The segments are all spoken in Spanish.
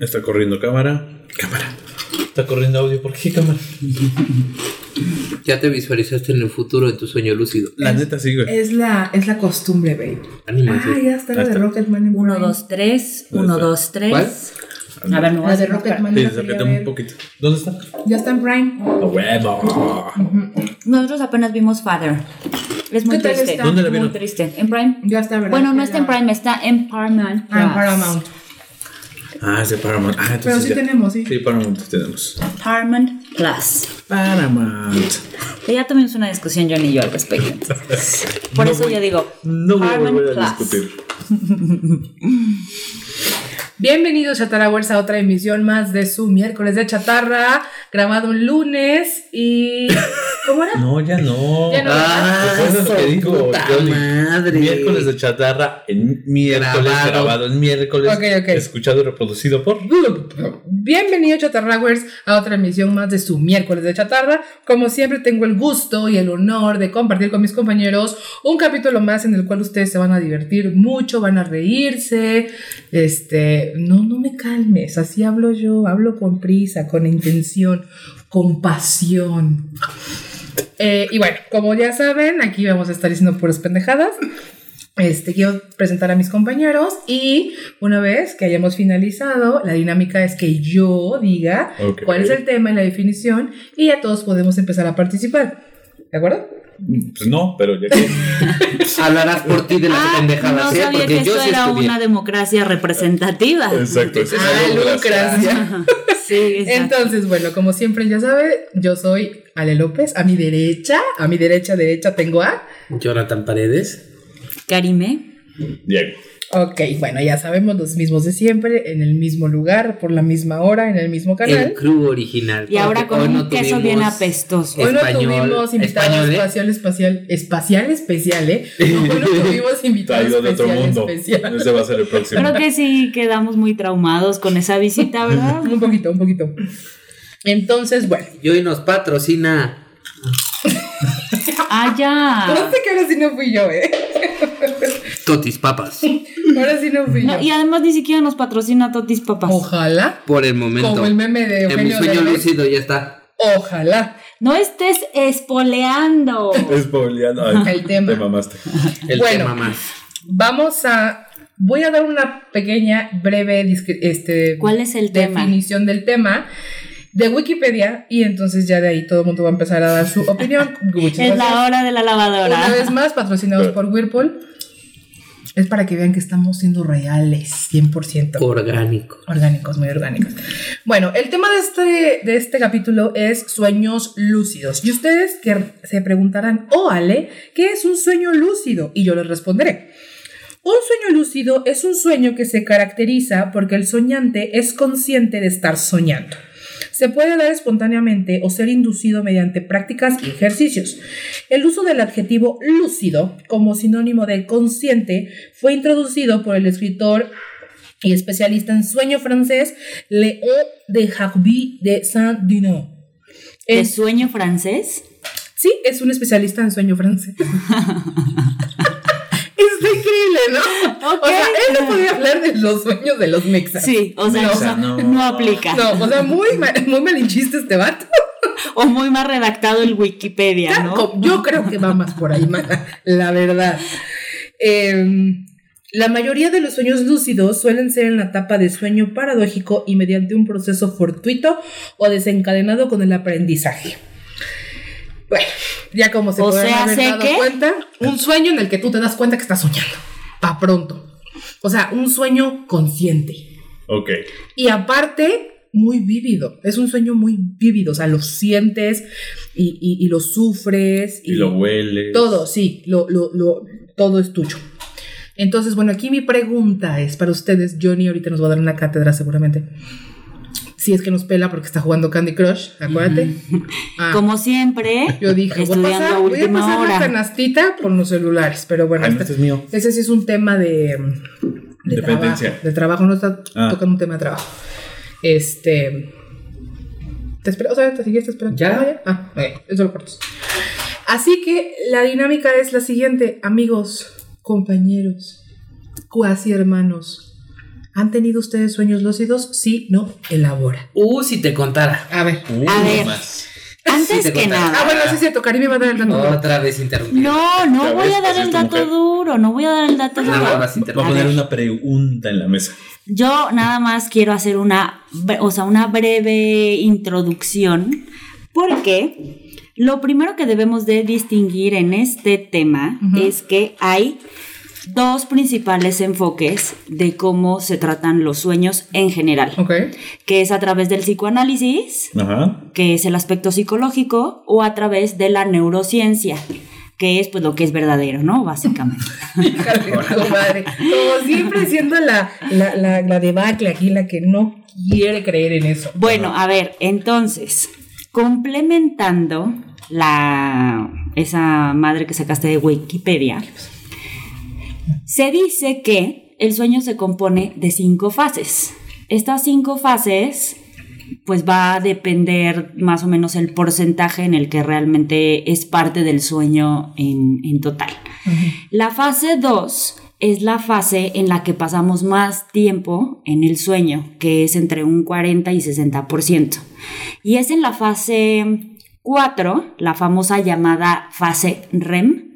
Está corriendo cámara. Cámara. Está corriendo audio. ¿Por qué cámara? Ya te visualizaste en el futuro en tu sueño lúcido. La neta sí, güey. Es la, es la costumbre, babe. Anímate. Ah, ya está la de. Rocketman en 1, Prime. 2, 3. 1, 2, 3. ¿Cuál? A ver, me voy a La de hacer Rocketman. Sí, un poquito. ¿Dónde está? Ya está en Prime. A huevo. Nosotros apenas vimos Father. Es muy ¿Qué tal triste. está? ¿Dónde la Muy vieron? triste. ¿En Prime? Ya está, ¿verdad? Bueno, no está en Prime, está en Paramount. Ah, en. Paramount. Ah, es de Paramount. Ah, entonces Pero sí ya. tenemos, sí. Sí, Paramount tenemos. Paramount Plus. Paramount. Que ya tuvimos una discusión John y yo al respecto. Por No eso voy- yo digo No voy a Paramount volver a Plus. discutir. Bienvenidos Chatarrawers a otra emisión más de su miércoles de chatarra, grabado un lunes y... ¿Cómo era? No, ya no. Ya no. Ah, Recuerda lo que dijo madre. Miércoles de chatarra en miércoles Grabado. grabado, en miércoles Ok, ok. escuchado y reproducido por Bienvenidos Chatarrawers a otra emisión más de su miércoles de chatarra. Como siempre tengo el gusto y el honor de compartir con mis compañeros un capítulo más en el cual ustedes se van a divertir mucho, van a reírse. Este, no, no me calmes, así hablo yo, hablo con prisa, con intención, con pasión. Eh, y bueno, como ya saben, aquí vamos a estar diciendo puras pendejadas. Este, quiero presentar a mis compañeros y una vez que hayamos finalizado, la dinámica es que yo diga cuál es el tema y la definición y ya todos podemos empezar a participar. ¿De acuerdo? Pues no, pero ya que. Hablarás por ti de las Ah, pendejadas, no sabía Porque que yo esto sí era estudié. una democracia representativa. Exacto. es Ah, una democracia. Sí, exacto. Entonces, bueno, como siempre ya sabe, yo soy Ale López. A mi derecha, a mi derecha, derecha tengo a. Jonathan Paredes. Karime. Diego. Ok, bueno, ya sabemos los mismos de siempre, en el mismo lugar, por la misma hora, en el mismo El canal. crew original. Y ahora con un no queso bien apestoso. Hoy no tuvimos invitado ¿eh? espacial, espacial, espacial especial, ¿eh? Hoy no tuvimos invitado Traído de otro especial, mundo. especial. Ese va a ser el próximo. Creo que sí quedamos muy traumados con esa visita, ¿verdad? Un poquito, un poquito. Entonces, bueno, Y hoy nos patrocina. Ah, ya. no sé que ahora sí no fui yo, ¿eh? Totis Papas. Ahora sí no fui No, yo. y además ni siquiera nos patrocina Totis Papas. Ojalá, Por el momento. como el meme de en mi Eugenio sueño Derbez. lúcido ya está. Ojalá. No estés espoleando. Es spoileando. Ay, El tema. Te mamaste. El Bueno. tema más. Vamos a. Voy a dar una pequeña, breve este, ¿Cuál es el tema? definición del tema de Wikipedia y entonces ya de ahí todo el mundo va a empezar a dar su opinión. Es gracias. la hora de la lavadora. Una vez más, patrocinados por Whirlpool. Es para que vean que estamos siendo reales, 100%. Orgánico. Orgánicos, muy orgánicos. Bueno, el tema de este, de este capítulo es sueños lúcidos. Y ustedes que se preguntarán, oh Ale, ¿qué es un sueño lúcido? Y yo les responderé. Un sueño lúcido es un sueño que se caracteriza porque el soñante es consciente de estar soñando. Se puede dar espontáneamente o ser inducido mediante prácticas y ejercicios. El uso del adjetivo lúcido como sinónimo de consciente fue introducido por el escritor y especialista en sueño francés Léon de Jarby de Saint-Denis. ¿De sueño francés? Sí, es un especialista en sueño francés. Está increíble, ¿no? O sea, él no podía hablar de los sueños de los mexas. Sí, o sea, No, eso no. no, aplica. No, o sea, muy, ma- muy malinchista este vato. O muy más redactado el Wikipedia, ¿no? Yo creo que va más por ahí, mala, la verdad. Em, la mayoría de los sueños lúcidos suelen ser en la etapa de sueño paradójico y mediante un proceso fortuito o desencadenado con el aprendizaje. Bueno, ya como se O podrán sea, haber ¿sé dado qué? cuenta, un sueño en el que tú te das cuenta que estás soñando. Pa' pronto. O sea, un sueño consciente. Ok. Y aparte, muy vívido. Es un sueño muy vívido. O sea, lo sientes y, y- y lo sufres. Y lo hueles. Todo, sí, lo, lo, lo- todo es tuyo. Entonces, bueno, aquí mi pregunta es para ustedes. Johnny ahorita nos va a dar una cátedra seguramente. Si es que nos pela porque está jugando Candy Crush, acuérdate. Ah, Como siempre, yo dije, voy a pasar, a voy a pasar la canastita con los celulares, pero bueno, Ay, este- este es mío. ese sí es un tema de, de Dependencia. trabajo. De trabajo, no está Ah. tocando un tema de trabajo. Este. Te espero, o sea, te sigues esperando. ¿Ya? Ah, ok, eso lo cortas. Así que la dinámica es la siguiente, amigos, compañeros, cuasi hermanos. ¿Han tenido ustedes sueños lúcidos? Sí, no, elabora. Uh, si te contara. A ver. Uy, A ver. más. Antes Sí, que contaré. Ah, nada. bueno, sí es cierto, Cari me va a dar el dato. Otra vez interrumpir. No, no voy a dar así el dato mujer. duro, no voy a dar el dato Nada duro. más Va a poner una pregunta en la mesa. Yo nada más quiero hacer una, o sea, una breve introducción porque lo primero que debemos de distinguir en este tema es que hay dos principales enfoques de cómo se tratan los sueños en general, Ok. que es a través del psicoanálisis, Ajá. que es el aspecto psicológico, o a través de la neurociencia, que es pues lo que es verdadero, ¿no? Básicamente. Híjole, tu madre. Como siempre siendo la, la, la, la debacle aquí, la que no quiere creer en eso. Bueno, a ver, entonces, complementando la esa madre que sacaste de Wikipedia, se dice que el sueño se compone de cinco fases. Estas cinco fases, pues va a depender más o menos el porcentaje en el que realmente es parte del sueño en, en total. La fase 2 es la fase en la que pasamos más tiempo en el sueño, que es entre un 40 y 60%. Y es en la fase 4, la famosa llamada fase REM,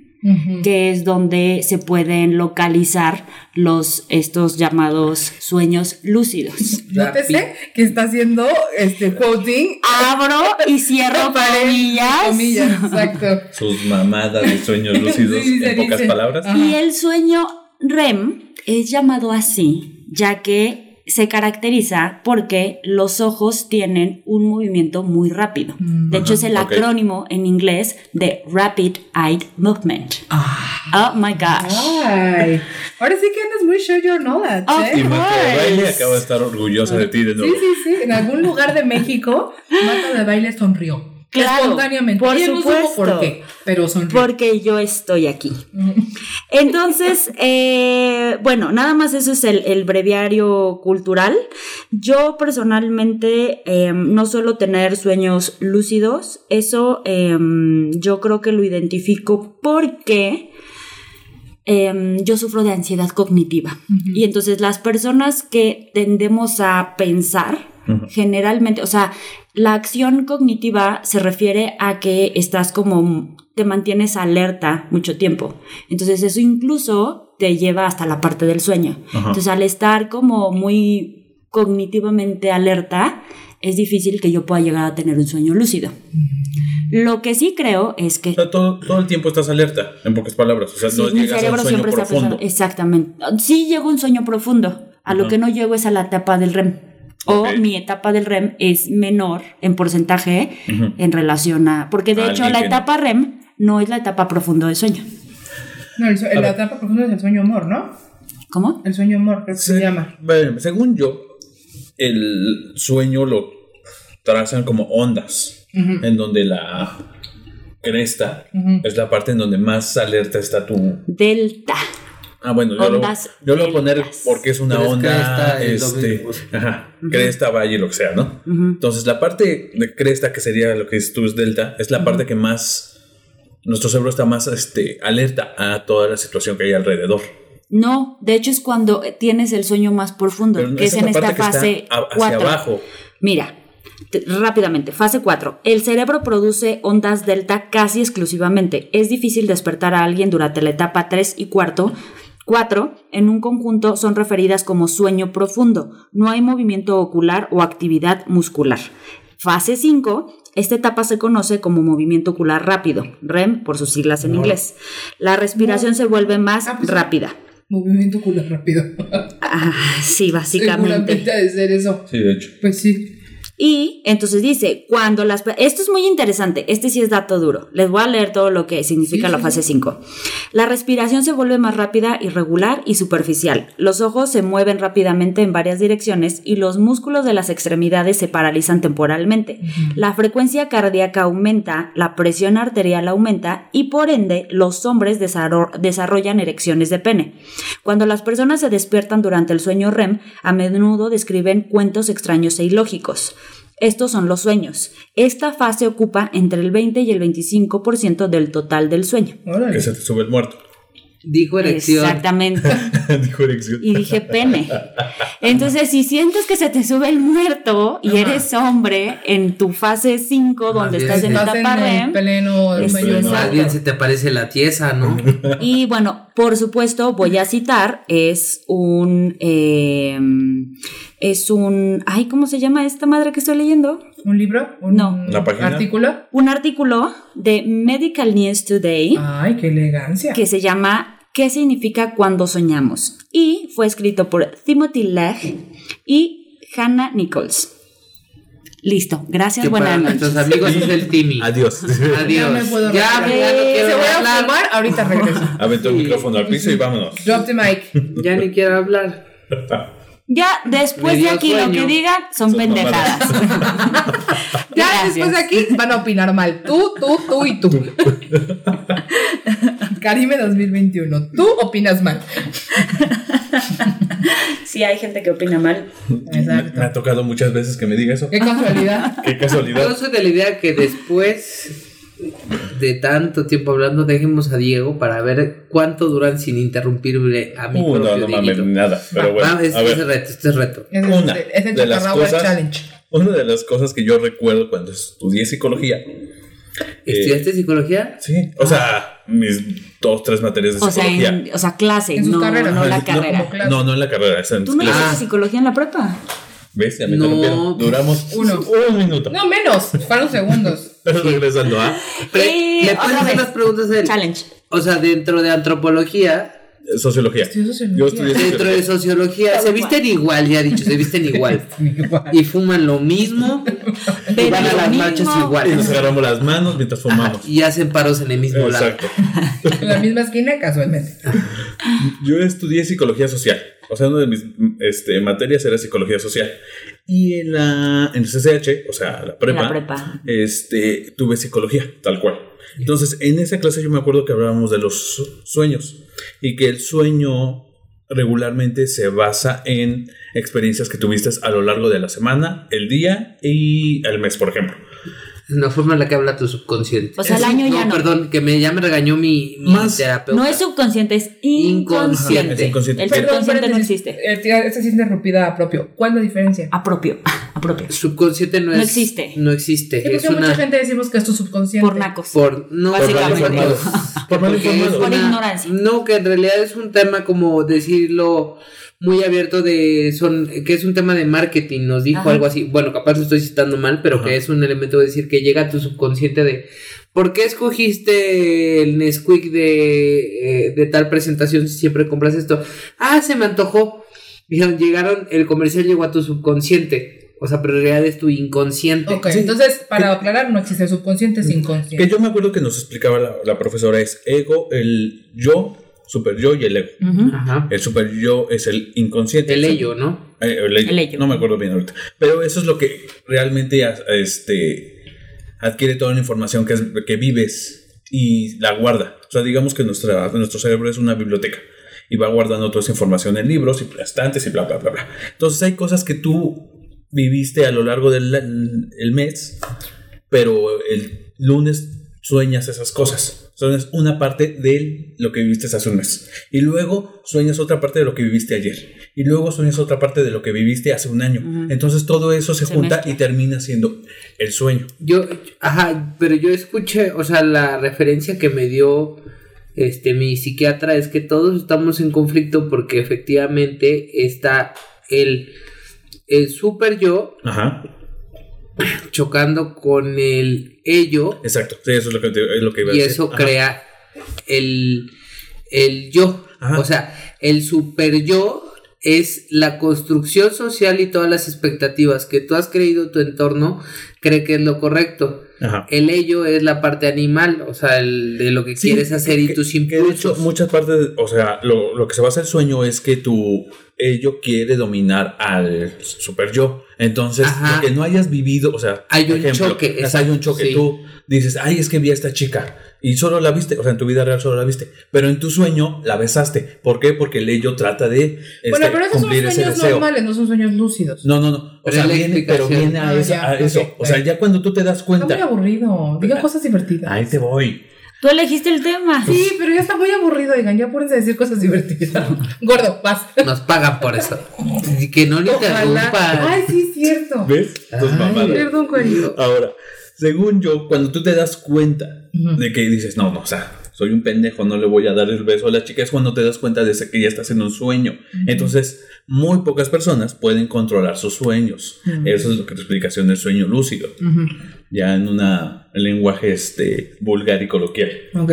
Que es donde se pueden localizar los estos llamados sueños lúcidos. Nótese que está haciendo este quoting. Abro y cierro Pared, comillas. comillas, exacto. Sus mamadas de sueños lúcidos, Sí, en pocas dice. palabras. Ajá. Y el sueño REM es llamado así, ya que se caracteriza porque los ojos tienen un movimiento muy rápido. De hecho, es el acrónimo en inglés de Rapid Eye Movement. Oh my gosh. Ay, ahora sí que andas muy sure your knowledge, Of Y ¿eh? Marta de. Baile acaba de estar orgullosa de ti de Sí, sí, sí. En algún lugar de México, Marta de baile sonrió. Claro, espontáneamente. por Ella no supo supuesto. por qué, pero sonrió. Porque yo estoy aquí. Entonces, eh, bueno, nada más eso es el, el breviario cultural. Yo personalmente eh, no suelo tener sueños lúcidos. Eso eh, yo creo que lo identifico porque eh, yo sufro de ansiedad cognitiva. Y entonces las personas que tendemos a pensar, generalmente, o sea, la acción cognitiva se refiere a que estás como, te mantienes alerta mucho tiempo. Entonces eso incluso te lleva hasta la parte del sueño. Ajá. Entonces al estar como muy cognitivamente alerta, es difícil que yo pueda llegar a tener un sueño lúcido. Lo que sí creo es que O sea, todo, todo el tiempo estás alerta, en pocas palabras. O sea, Sí, no mi llegas a un cerebro sueño siempre está pensando. Exactamente. Sí llego a un sueño profundo. A lo que no llego es a la etapa del REM. O mi etapa del REM es menor en porcentaje en relación a. Porque de A hecho la que etapa REM no es la etapa profundo de sueño. No, el, la ver. etapa profunda es el sueño amor, ¿no? ¿Cómo? El sueño amor, creo que se llama. Bueno, según yo, el sueño lo trazan como ondas, en donde la cresta es la parte en donde más alerta está tu... Delta. Ah, bueno, yo lo, yo lo voy a poner porque es una Pero es onda, este, ajá, cresta, valle, lo que sea, ¿no? Entonces, la parte de cresta, que sería lo que dices tú es delta, es la parte que más, nuestro cerebro está más este, alerta a toda la situación que hay alrededor. No, de hecho es cuando tienes el sueño más profundo, Pero que es en esta fase a- hacia 4. abajo. Mira, te- rápidamente, fase 4. El cerebro produce ondas delta casi exclusivamente. Es difícil despertar a alguien durante la etapa 3 y cuarto. 4. En un conjunto son referidas como sueño profundo. No hay movimiento ocular o actividad muscular. Fase 5. Esta etapa se conoce como movimiento ocular rápido, REM por sus siglas en inglés. La respiración se vuelve más Ah, pues- rápida. Movimiento ocular rápido. Ah, sí, básicamente. Seguramente ha de ser eso. Sí, de hecho. Pues sí. Y entonces dice, cuando las... Esto es muy interesante, este sí es dato duro. Les voy a leer todo lo que significa Sí, la fase sí. 5. La respiración se vuelve más rápida, irregular y superficial. Los ojos se mueven rápidamente en varias direcciones y los músculos de las extremidades se paralizan temporalmente. La frecuencia cardíaca aumenta, la presión arterial aumenta y por ende los hombres desarro- desarrollan erecciones de pene. Cuando las personas se despiertan durante el sueño REM, a menudo describen cuentos extraños e ilógicos. Estos son los sueños. Esta fase ocupa entre el 20 y el 25% del total del sueño. Órale. Que se te sube el muerto. Dijo erección. Exactamente. Dijo erección. Y dije pene. Entonces, si sientes que se te sube el muerto y eres hombre en tu fase 5, donde bien. estás en Estás etapa en el REM, pleno. Más bien se te aparece la tiesa, ¿no? Y bueno, por supuesto, voy a citar, es un, eh, es un, ay, ¿cómo se llama esta madre que estoy leyendo? ¿Un libro? ¿Un No. ¿La página? artículo? Un artículo de Medical News Today Ay, qué elegancia. que se llama ¿Qué significa cuando soñamos? Y fue escrito por Timothy Legg y Hannah Nichols. Listo, gracias, buenas nuestros noches. amigos es el Timmy. Adiós. Adiós. Ya me puedo Ya, retirar. ya no quiero Se voy a hablar. fumar, ahorita regreso. Aventó el Sí. micrófono al piso y vámonos. Drop the mic. Ya ni quiero hablar. Ya después Me de aquí lo que digan son, Son pendejadas. Ya Gracias. después de aquí van a opinar mal. Tú, tú, tú y tú. Karime 2021. Tú opinas mal. Sí, hay gente que opina mal. Me Exacto. ha tocado muchas veces que me diga eso. Qué casualidad. Qué Yo casualidad. soy de la idea que después de tanto tiempo hablando, dejemos a Diego para ver cuánto duran sin interrumpirle a mi Uh, no, propio no mames, Dieguito. nada. Pero Va, bueno, es, a es ver. reto, este es reto. Es, Una el- es el de las Chaparral cosas- Challenge. Una de las cosas que yo recuerdo cuando estudié psicología. ¿Estudiaste psicología? Sí, o sea, mis dos, tres materias de O sea, psicología. en- o sea, clase, En no, carreras. no la No, carrera. como clase. No, no en la carrera, es en ¿Tú no hiciste psicología en la prepa? ¿Ves? Ya me No. interrumpieron. Duramos Uno. un minuto. No, menos. Fueron segundos. Pero regresando a Pre- Y ¿Le puedes hacer las preguntas él? Challenge. O sea, dentro de antropología, eh, sociología. Estudió sociología. Yo estudié dentro de sociología, se visten igual, ya he dicho, se visten igual. Igual. Y fuman lo mismo, y van a las mismo. marchas Y nos igual. agarramos las manos mientras fumamos. Y hacen paros en el mismo lado. Exacto. En la misma esquina, casualmente. Yo estudié psicología social. O sea, una de mis este, materias era psicología social. Y en la en el CCH, o sea, la prepa, La prepa. Este, tuve psicología, tal cual. Entonces, en esa clase yo me acuerdo que hablábamos de los su- sueños y que el sueño regularmente se basa en experiencias que tuviste a lo largo de la semana, el día y el mes, por ejemplo. La forma en la que habla tu subconsciente. O sea, el año ya no. perdón, que me, ya me regañó mi, mi Más- terapeuta. No es subconsciente, es Inconsciente. inconsciente. Es inconsciente. El Perdón, subconsciente no existe. Esta sí es interrumpida a propio. ¿Cuál es la diferencia? Apropio. Apropio. Subconsciente no, No es- existe. No existe. Sí, Es una. mucha gente decimos que es tu subconsciente. Por nacos. Por, no, Básicamente. por. Por Por una- ignorancia. No, que en realidad es un tema como decirlo muy abierto de son que es un tema de marketing, nos dijo Ajá. algo así. Bueno, capaz lo estoy citando mal, pero Ajá. que es un elemento de decir que llega a tu subconsciente de ¿Por qué escogiste el Nesquik de, eh, de tal presentación si siempre compras esto? Ah, se me antojó. Dijeron, llegaron, el comercial llegó a tu subconsciente. O sea, pero en realidad es tu inconsciente. Ok, Sí. entonces, para aclarar, no existe el subconsciente, es Que inconsciente. yo me acuerdo que nos explicaba la, la profesora es ego, el yo, super yo y el ego. Ajá. El super yo es el inconsciente. El ello, ¿no? Eh, el ello. El ello. No me acuerdo bien ahorita. Pero eso es lo que realmente este, adquiere toda la información que, es, que vives y la guarda. O sea, digamos que nuestra, nuestro cerebro es una biblioteca y va guardando toda esa información en libros y estantes y bla, bla, bla, bla. Entonces hay cosas que tú viviste a lo largo del el mes, pero el lunes sueñas esas cosas. Sueñas una parte de lo que viviste hace un mes. Y luego sueñas otra parte de lo que viviste ayer. Y luego sueñas otra parte de lo que viviste hace un año. Entonces todo eso se, Se junta mezcla. y termina siendo el sueño. Yo, ajá, pero yo escuché, o sea, la referencia que me dio este mi psiquiatra es que todos estamos en conflicto porque efectivamente está el, el super yo Ajá. chocando con el ello Exacto. Sí, eso es lo que, es lo que iba a y decir. eso Ajá. crea el, el yo. Ajá. O sea, el super yo es la construcción social y todas las expectativas que tú has creído tu entorno cree que es lo correcto. Ajá. El ello es la parte animal, o sea, el de lo que Sí, quieres hacer y tus que de hecho, impulsos. muchas partes, o sea, lo, lo que se basa el sueño es que tu ello quiere dominar al super yo. Entonces, Ajá. lo que no hayas vivido, o sea, Hay un choque, sea, hay un choque. sí. Tú dices, ay, es que vi a esta chica y solo la viste, o sea, en tu vida real solo la viste, pero en tu sueño la besaste. ¿Por qué? Porque el ello trata de este, Bueno, pero esos son ese sueños deseo. normales, no son sueños lúcidos. No, no, no. O Pero sea, es viene, pero viene a, Ah, eso. ya, a eso. O sea, ya cuando tú te das Está muy cuenta, aburrido. Diga cosas divertidas. ahí te voy. Tú elegiste el tema. Sí, pero ya está muy aburrido, oigan, ya pónganse a decir cosas divertidas. Gordo, vas. Nos pagan por eso. Y que no le Ojalá. interrumpan. Ay, sí, es cierto. ¿Ves? Tus Ay, mamadas. Perdón, Cuerito. Ahora, según yo, cuando tú te das cuenta de que dices, no, no, o sea, soy un pendejo, no le voy a dar el beso a la chica, es cuando te das cuenta de que ya estás en un sueño. Entonces, muy pocas personas pueden controlar sus sueños. Eso es lo que te explicación del sueño lúcido. Ya en una en lenguaje este, vulgar y coloquial. Ok.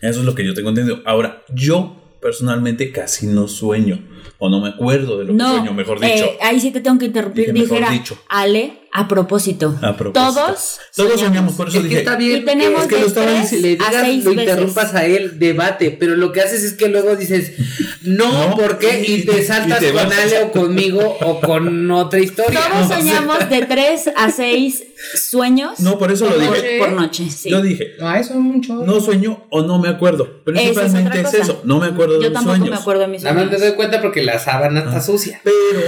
Eso es lo que yo tengo entendido. Ahora, yo personalmente casi no sueño. O no me acuerdo de lo que No, sueño, mejor eh, dicho. ahí sí te tengo que interrumpir. Dije mejor Dijera, dicho. Ale, a propósito. A propósito. Todos. Todos soñamos, por eso Es que dije. está bien. Y tenemos es que de lo estaba tres diciendo, le a digas, lo veces. interrumpas a él, debate, pero lo que haces es que luego dices, no, No, ¿por qué? Y te saltas y te con. Ale o conmigo o con otra historia. Todos ¿no? soñamos de tres a seis sueños No, por eso lo dije. noche. por noche. Sí. Yo dije, Ay, son muchos. no sueño o no me acuerdo. Es Principalmente es, cosa. eso. No me acuerdo Yo de mis tampoco sueños. me acuerdo de mis Nada más sueños. me doy cuenta porque la sábana está sucia. Pero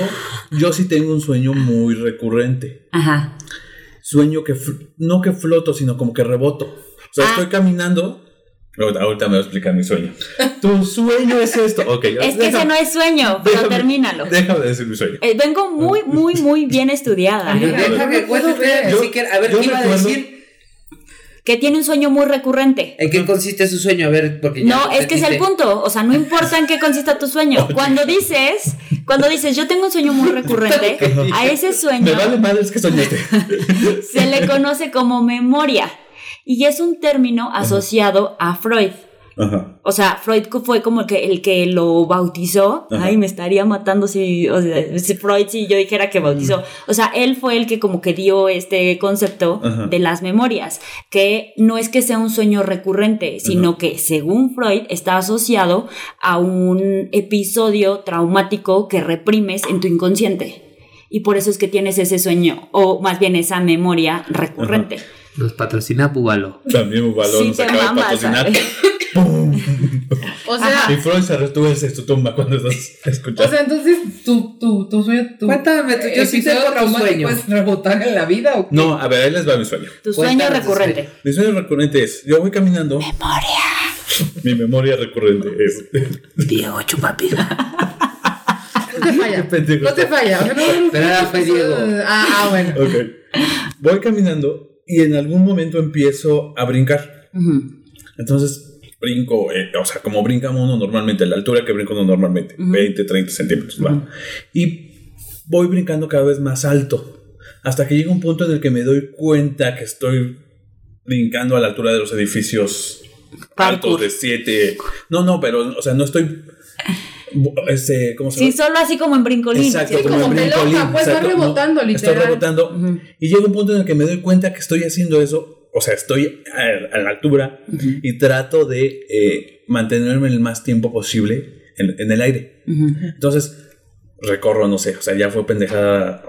yo sí tengo un sueño muy recurrente. Ajá. Sueño que no que floto, sino como que reboto. O sea, Ah. estoy caminando. Ahorita me voy a explicar mi sueño. Tu sueño es esto. Ok, Es que ese no es sueño, pero déjame- termínalo. Déjame decir mi sueño. Eh, vengo muy, muy, muy bien estudiada. ¿eh? Yo- si quiere- a ver, yo ¿qué iba a decir? Que tiene un sueño muy recurrente. ¿En qué consiste su sueño? A ver, porque ya No, es que es el punto. O sea, no importa en qué consista tu sueño. Cuando dices, cuando dices, yo tengo un sueño muy recurrente, a ese sueño Me vale madre, es que soñaste. se le conoce como memoria. Y es un término asociado a Freud. Ajá. O sea, Freud fue como el que, el que lo bautizó. Ajá. Ay, me estaría matando si, o sea, si Freud si yo dijera que bautizó. O sea, él fue el que como que dio este concepto Ajá. de las memorias, que no es que sea un sueño recurrente, sino que según Freud está asociado a un episodio traumático que reprimes en tu inconsciente. Y por eso es que tienes ese sueño, o más bien esa memoria recurrente. Nos patrocina Búbalo. También Sí nos acaba de patrocinar. ¿Sabes? O sea, Y Freud se retuerce su tumba cuando estás o escuchando. sea, entonces tu, tu, tu sueño, tu Cuéntame, tú- yo sí tengo tu traumático sueño. es rebotar en la vida o qué? no, a ver, ahí les va mi sueño. Tu sueño recurrente. Mi sueño recurrente es, yo voy caminando. Memoria. Mi memoria recurrente es. Diego Chupapi. No te falla. No te falla. o no- Pero ahora fue Diego. Ah, ah, bueno. Ok. Voy caminando y en algún momento empiezo a brincar. Ujú. Entonces brinco, eh, o sea, como brinca uno normalmente, la altura que brinca uno normalmente, Ujú. 20, 30 centímetros. va. Y voy brincando cada vez más alto, hasta que llega un punto en el que me doy cuenta que estoy brincando a la altura de los edificios Parkour. altos de 7. No, no, pero, o sea, no estoy... Este, ¿Cómo se Sí, solo así como en brincolín. Exacto, Sí, como en pelota, brincolín, pues, va exacto, rebotando, Estoy literal. rebotando. Ujú. Y llega un punto en el que me doy cuenta que estoy haciendo eso. O sea, estoy a, a la altura y trato de eh, mantenerme el más tiempo posible en, en el aire. Entonces, recorro, no sé, o sea, ya fue pendejada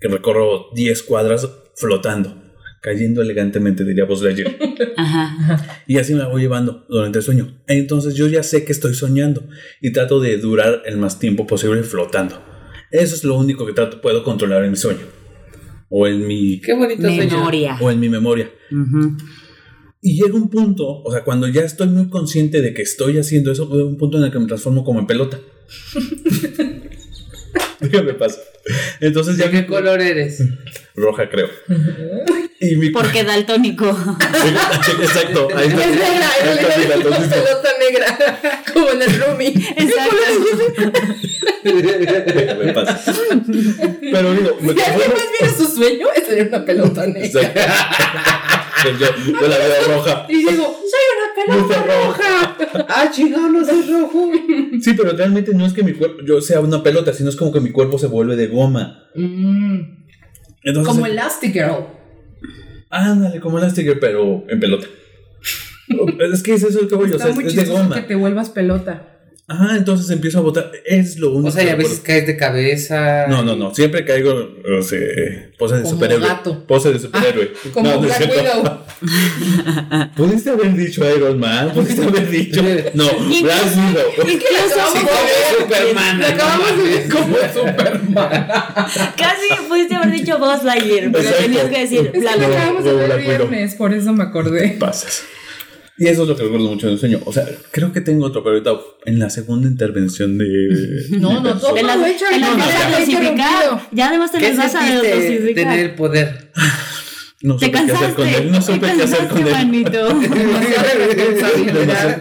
que recorro 10 cuadras flotando, cayendo elegantemente, diría Buzz Lightyear. Y así me la voy llevando durante el sueño. Entonces yo ya sé que estoy soñando y trato de durar el más tiempo posible flotando. Eso es lo único que trato, puedo controlar en mi sueño. O en mi, Qué bonito. Memoria. o en mi memoria. Y llega un punto, o sea, cuando ya estoy muy consciente de que estoy haciendo eso, llega un punto en el que me transformo como en pelota. ¿Qué me pasa? Entonces ya ¿De qué mi- color eres? roja creo. Y mi Porque daltónico. Exacto, ahí está. Es negra, Ahí es negra, gato. pelota negra, como en el roomie. Exacto. ¿Qué me pasa? Pero digo, me Si alguien más viera su sueño, es tener una pelota negra. Exacto. yo, yo la veo roja. Y digo, pelota roja. ah, chingado, no soy rojo. Sí, pero realmente no es que mi cuerpo, yo sea una pelota, sino es como que mi cuerpo se vuelve de goma. Mm, Entonces, como Elastigirl. ándale, como Elastigirl, pero en pelota. es que es eso el que voy, o sea, es de goma. que te vuelvas pelota. Ajá, entonces empiezo a botar. Es lo único O sea, y a veces recuerdo. caes de cabeza. No, no, no. Siempre caigo, o sea, pose de Como superhéroe. gato. Pose de superhéroe. Como no, Black. Widow. Pudiste haber dicho Iron Man, pudiste haber dicho. No, Black Widow. Incluso Sí, como Superman. Acabamos de ver como Superman. casi pudiste haber dicho Buzz Lightyear, pero tenías que decir Es Black lo Widow. acabamos de ver Black Widow. viernes, por eso me acordé. Pasas. Y eso es lo que recuerdo mucho del sueño. O sea, creo que tengo otro, pero ahorita en la segunda intervención de. No, no, todo Te las, lo hecho no, no, no, dosificar. interrumpido. Ya además te ¿Qué las vas a sentiste tener dosificar. el poder? No Te supe qué hacer cansaste. con él. No supe qué hacer con él. Demasiado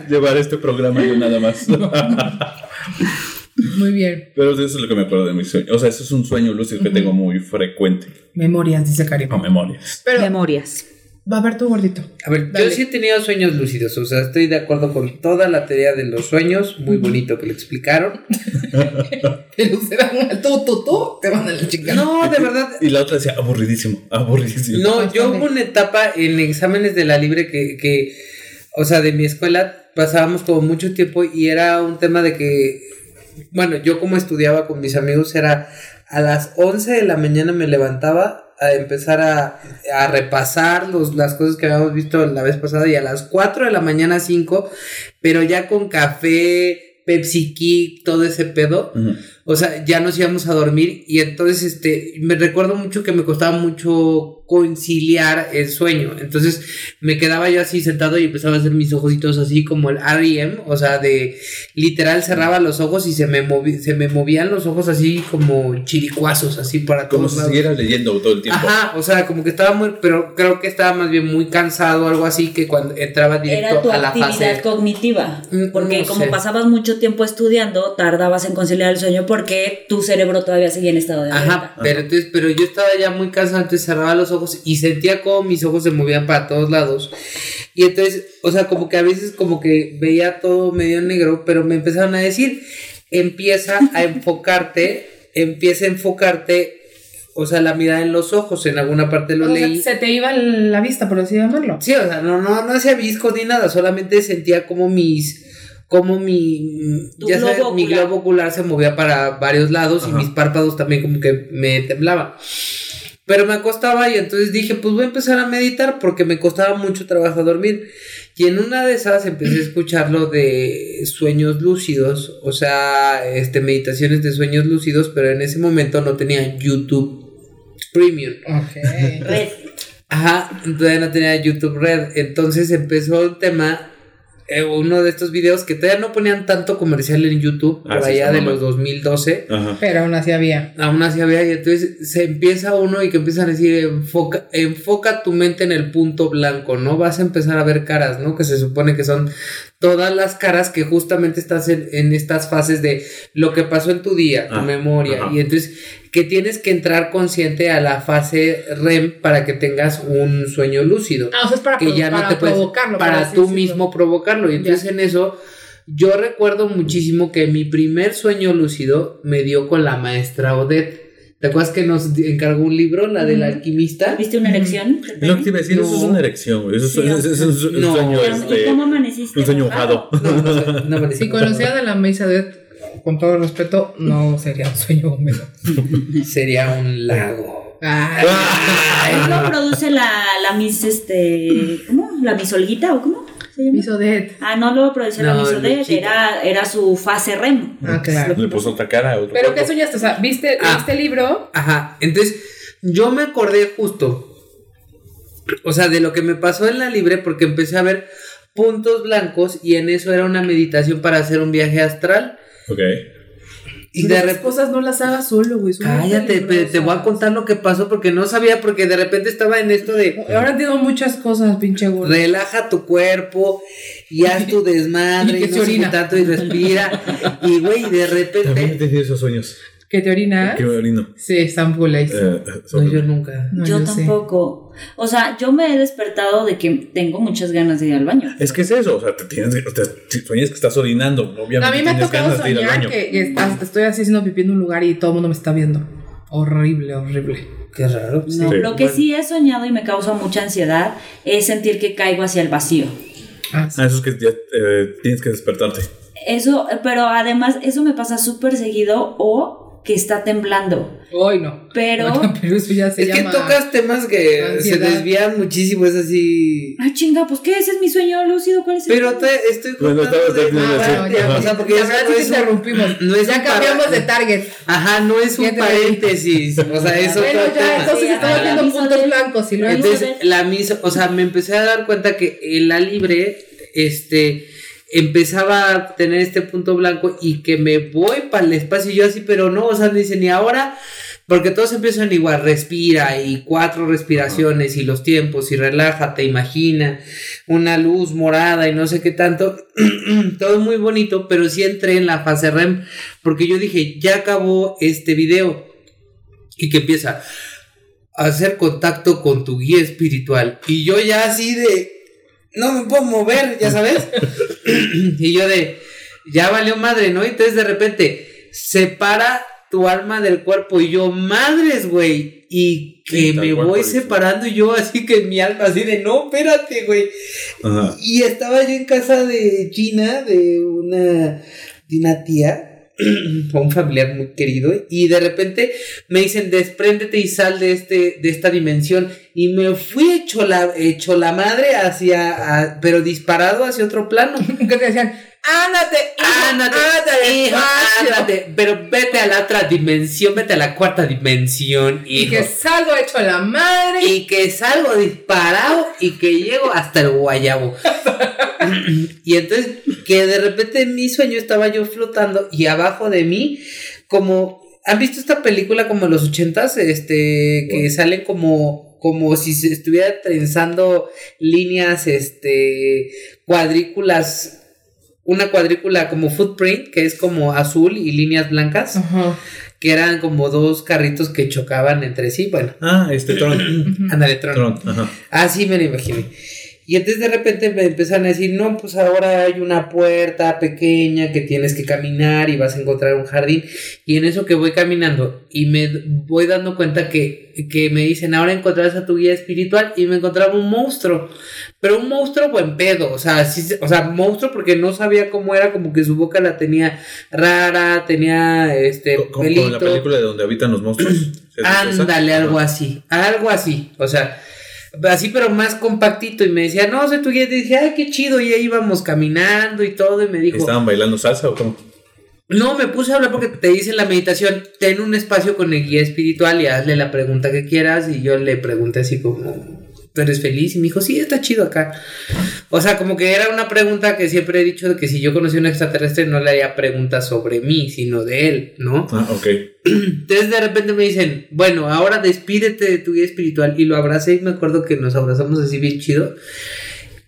Llevar este programa yo nada más. Muy bien. Pero eso es lo que me acuerdo de mi sueño. O sea, eso es un sueño lúcido que tengo muy frecuente. Memorias, dice Karim. Con memorias. Pero Memorias. Va a ver tu gordito. A ver, Dale. yo sí he tenido sueños lúcidos, o sea, estoy de acuerdo con toda la teoría de los sueños, muy bonito que lo explicaron. Pero será un tú, tú, tú, te van a la chingada. No, de verdad, Y la otra decía, aburridísimo, aburridísimo. No, yo hubo una etapa en exámenes de la libre que, que, o sea, de mi escuela pasábamos como mucho tiempo y era un tema de que, bueno, yo como estudiaba con mis amigos era a las 11 de la mañana me levantaba a empezar a, a repasar los, las cosas que habíamos visto la vez pasada y a las 4 de la mañana 5, pero ya con café, Pepsi Kick, todo ese pedo. O sea, ya nos íbamos a dormir y entonces este me recuerdo mucho que me costaba mucho conciliar el sueño. Entonces me quedaba yo así sentado y empezaba a hacer mis ojitos así como el REM, o sea, de literal cerraba los ojos y se me movi- se me movían los ojos así como chiricuazos así para Como todos si lados. siguieras leyendo todo el tiempo. Ajá, o sea, como que estaba muy, pero creo que estaba más bien muy cansado o algo así que cuando entraba directo Era tu a la actividad fase. cognitiva. Mm, Porque no como sé. pasabas mucho tiempo estudiando, tardabas en conciliar el sueño porque tu cerebro todavía seguía en estado de Ajá, alerta. pero entonces, pero yo estaba ya muy cansado, entonces cerraba los ojos y sentía como mis ojos se movían para todos lados. Y entonces, o sea, como que a veces como que veía todo medio negro, pero me empezaron a decir, empieza a enfocarte, empieza a enfocarte, o sea, la mirada en los ojos, en alguna parte lo O sea, leí. se te iba la vista, por así llamarlo. Sí, o sea, no, no, no hacía viscos ni nada, solamente sentía como mis, como mi, ya sabes, globo mi globo ocular se movía para varios lados y Ajá. mis párpados también como que me temblaban. Pero me acostaba y entonces dije, pues voy a empezar a meditar porque me costaba mucho trabajo dormir. Y en una de esas empecé a escuchar lo de sueños lúcidos, o sea, este, meditaciones de sueños lúcidos, pero en ese momento no tenía YouTube Premium. Ok. Red. Ajá, todavía no tenía YouTube Red. Entonces empezó un tema, eh, uno de estos videos que todavía no ponían tanto comercial en YouTube, Ah, por sí, allá de mal. los 2012. Ajá. Pero aún así había. Aún así había, y entonces se empieza uno y que empiezan a decir, enfoca, enfoca tu mente en el punto blanco, ¿no? Vas a empezar a ver caras, ¿no? Que se supone que son todas las caras que justamente estás en, en estas fases de lo que pasó en tu día, tu Ah, memoria, ajá. y entonces que tienes que entrar consciente a la fase REM para que tengas un sueño lúcido Ah, o sea, es para, que ya no para te puedes provocarlo. para tú decirlo. mismo provocarlo y entonces Ya. en eso yo recuerdo muchísimo que mi primer sueño lúcido me dio con la maestra Odette ¿te acuerdas que nos encargó un libro la del alquimista? ¿Viste una erección? Es lo que te iba a decir, eso es una erección, güey. Eso es, Sí, eso es- eso es un no. sueño, Pero, este, ¿Y cómo amaneciste? un sueño mojado? mojado. no, Si conocieran a la mesa de con todo respeto, no sería un sueño húmedo. sería un lago Ay, ¿No lo produce la, la Miss, este, ¿cómo? ¿La Miss Olguita o cómo se llama? Miss Odette. Ah, no lo produce la No, Odette, Luchita. era, era su fase REM. Ah, claro. Le puso otra cara a otro Pero ¿qué soñaste? O sea, ¿viste, Ah. ¿viste el libro? Ajá, entonces yo me acordé justo, o sea, de lo que me pasó en la libre porque empecé a ver puntos blancos y en eso era una meditación para hacer un viaje astral Ok. Y de Esas repente... cosas no las hagas solo, güey. Cállate, te voy a contar lo que pasó porque no sabía porque de repente estaba en esto de Ahora entiendo muchas cosas, pinche gordo. relaja tu cuerpo y haz tu desmadre Y y, se no orina. tanto y respira y güey, de También he repente tenido esos sueños. ¿Que te orinas? Que orino. Sí, están bullies. Eh, no yo nunca. No, yo yo sé. tampoco. O sea, yo me he despertado de que tengo muchas ganas de ir al baño. Es que es eso, o sea, te tienes, te, si sueñas que estás orinando, obviamente A mí me ha tocado soñar baño. que, que estás- estoy así haciendo pipí en un lugar y todo el mundo me está viendo. Horrible, horrible. Qué raro. No, Sí. lo que Bueno. sí he soñado y me causa mucha ansiedad es sentir que caigo hacia el vacío. Ah, sí. Ah, eso es que ya eh, tienes que despertarte. Eso, pero además eso me pasa súper seguido o que está temblando. Hoy no. Pero, Pero eso ya se Es que tocas temas que ansiedad. se desvían muchísimo, es así. ay chinga, pues ¿qué? Ese es mi sueño lúcido, ¿cuál es el Pero te estoy Bueno, contando estaba de- Ah, bueno, ya, o sea, porque ya verdad no es un- interrumpimos. no es ya cambiamos para- de target. Ajá, no es un paréntesis. O sea, es Bueno, ya, tema. entonces Sí, estamos viendo puntos blancos y luego. Entonces, la misma, o sea, me empecé a dar cuenta que en la libre este empezaba a tener este punto blanco y que me voy para el espacio y yo así, pero no, o sea, me dicen, y ahora, porque todos empiezan igual, respira y cuatro respiraciones y los tiempos y relájate, imagina una luz morada y no sé qué tanto, todo muy bonito, pero sí entré en la fase REM porque yo dije, ya acabó este video y que empieza a hacer contacto con tu guía espiritual. Y yo ya así de no me puedo mover, ya sabes. y yo de, ya valió madre, ¿no? Y entonces de repente, separa tu alma del cuerpo y yo, madres, güey. Y que Sí, me voy separando y yo así que mi alma así de, no, espérate, güey. Ajá. Y estaba yo en casa de China, de una, de una tía, o un familiar muy querido, y de repente me dicen, despréndete y sal de, este, de esta dimensión. Y me fui hecho la, hecho la madre hacia, a- pero disparado hacia otro plano. Que te decían, ándate, hijo, Ándate, hijo, despacio". ándate, pero vete a la otra dimensión, vete a la cuarta dimensión, Y hijo. que salgo hecho la madre. Y que salgo disparado y que llego hasta el guayabo. y entonces que de repente en mi sueño estaba yo flotando y abajo de mí como ¿Han visto esta película como en los ochentas? Este, que salen como, como si se estuviera trenzando líneas, este, cuadrículas, una cuadrícula como footprint, que es como azul y líneas blancas, Ajá. que eran como dos carritos que chocaban entre sí. Bueno, Ah, este Tron. ándale, Tron. Tron, ajá. Así me lo imaginé. Y entonces de repente me empezaron a decir, no, pues ahora hay una puerta pequeña que tienes que caminar y vas a encontrar un jardín. Y en eso que voy caminando y me voy dando cuenta que, que me dicen, ahora encontrarás a tu guía espiritual y me encontraba un monstruo. Pero un monstruo buen pedo, o sea, sí, o sea, monstruo porque no sabía cómo era, como que su boca la tenía rara, tenía este Co- Como, como en la película de donde habitan los monstruos. Ándale, algo así, algo así, o sea, así pero más compactito y me decía, no, soy tu guía, y dije, ay, qué chido, y ahí íbamos caminando y todo, y me dijo, ¿Estaban bailando salsa o cómo? no, me puse a hablar porque te dice en la meditación, ten un espacio con el guía espiritual y hazle la pregunta que quieras, y yo le pregunté así como, ¿tú eres feliz? Y me dijo, sí, está chido acá. O sea, como que era una pregunta que siempre he dicho de que si yo conocía a un extraterrestre no le haría preguntas sobre mí, sino de él, ¿no? Ah, ok. Entonces de repente me dicen, bueno, ahora despídete de tu guía espiritual. Y lo abracé y me acuerdo que nos abrazamos así bien chido.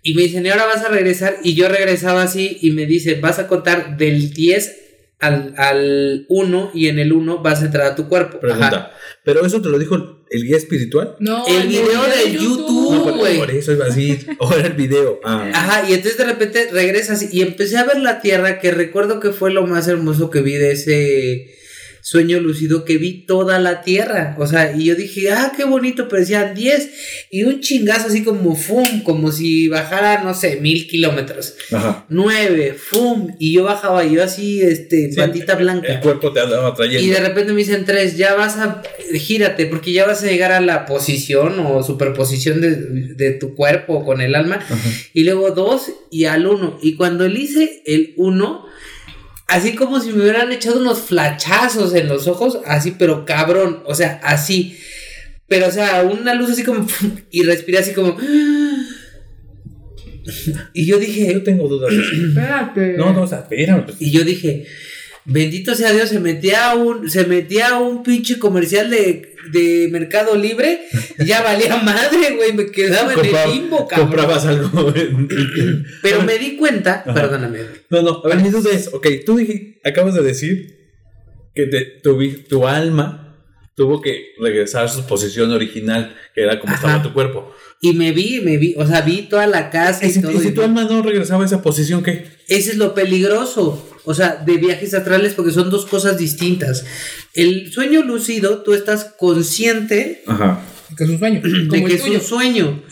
Y me dicen, y ahora vas a regresar. Y yo regresaba así y me dice, vas a contar del 10 al, al 1 y en el 1 vas a entrar a tu cuerpo. Pregunta. Ajá. ¿Pero eso te lo dijo el guía espiritual? No, El video de No, YouTube, por, güey. por eso iba así. O era el video. Ah. Ajá, y entonces de repente regresas y empecé a ver la Tierra, que recuerdo que fue lo más hermoso que vi de ese sueño lúcido, que vi toda la Tierra. O sea, y yo dije, ah, qué bonito, pero decían 10 y un chingazo así como fum, como si bajara, no sé, mil kilómetros. Ajá. 9, fum, y yo bajaba, y yo así, este, Sí, bandita blanca. El cuerpo te andaba trayendo. Y de repente me dicen tres, ya vas a, gírate, porque ya vas a llegar a la posición o superposición de, de tu cuerpo con el alma. Ajá. Y luego dos y al uno. Y cuando le hice el uno, así como si me hubieran echado unos flachazos en los ojos, así, pero cabrón, o sea, así. Pero, o sea, una luz así como, y respiré así como... Y yo dije, Yo tengo dudas de eso. Espérate. No, no, o sea, espérame. pues. y yo dije, bendito sea Dios, se metía un, se metía un pinche comercial de, de Mercado Libre, ya valía madre, güey, me quedaba en el limbo, cabrón. comprabas algo. Pero me di cuenta, Ajá. perdóname, No, no, a ver, mi duda es, ok, tú dije, acabas de decir que te, tu, tu alma tuvo que regresar a su posición original, que era como Ajá. estaba tu cuerpo. y me vi, me vi, o sea, vi toda la casa Y y, si, todo. y si y tu alma no regresaba a esa posición, ¿qué? Ese es lo peligroso. O sea, de viajes astrales, porque son dos cosas distintas. El sueño lúcido, tú estás consciente Ajá. Que es un sueño. de que el es tuyo. un sueño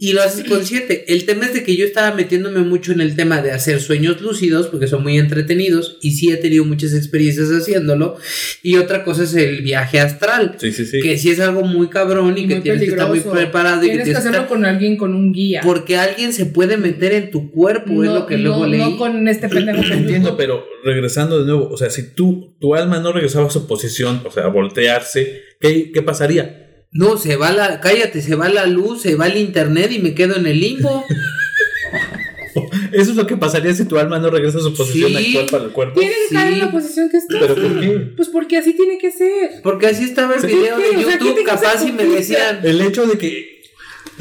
y lo haces consciente. El tema es de que yo estaba metiéndome mucho en el tema de hacer sueños lúcidos porque son muy entretenidos y sí he tenido muchas experiencias haciéndolo. Y otra cosa es el viaje astral, Sí, sí, sí. que sí es algo muy cabrón y, que tienes que estar muy preparado y que Tienes que tienes hacerlo estar- con alguien con un guía. porque alguien se puede meter en tu cuerpo, es lo que no- luego leí. no con este pendejo. que Entiendo, pero regresando de nuevo, o sea, si tú, tu alma no regresaba a su posición, o sea, a voltearse, ¿qué, qué pasaría? No, se va la, cállate, se va la luz, se va el internet y me quedo en el limbo. Eso es lo que pasaría si tu alma no regresa a su posición Sí. actual para el cuerpo. Tiene que caer en la posición que está. ¿Pero por qué? Pues porque así tiene que ser. Porque así estaba el Sí. video ¿Qué? de O sea, ¿qué YouTube, capaz y me decían. El hecho de que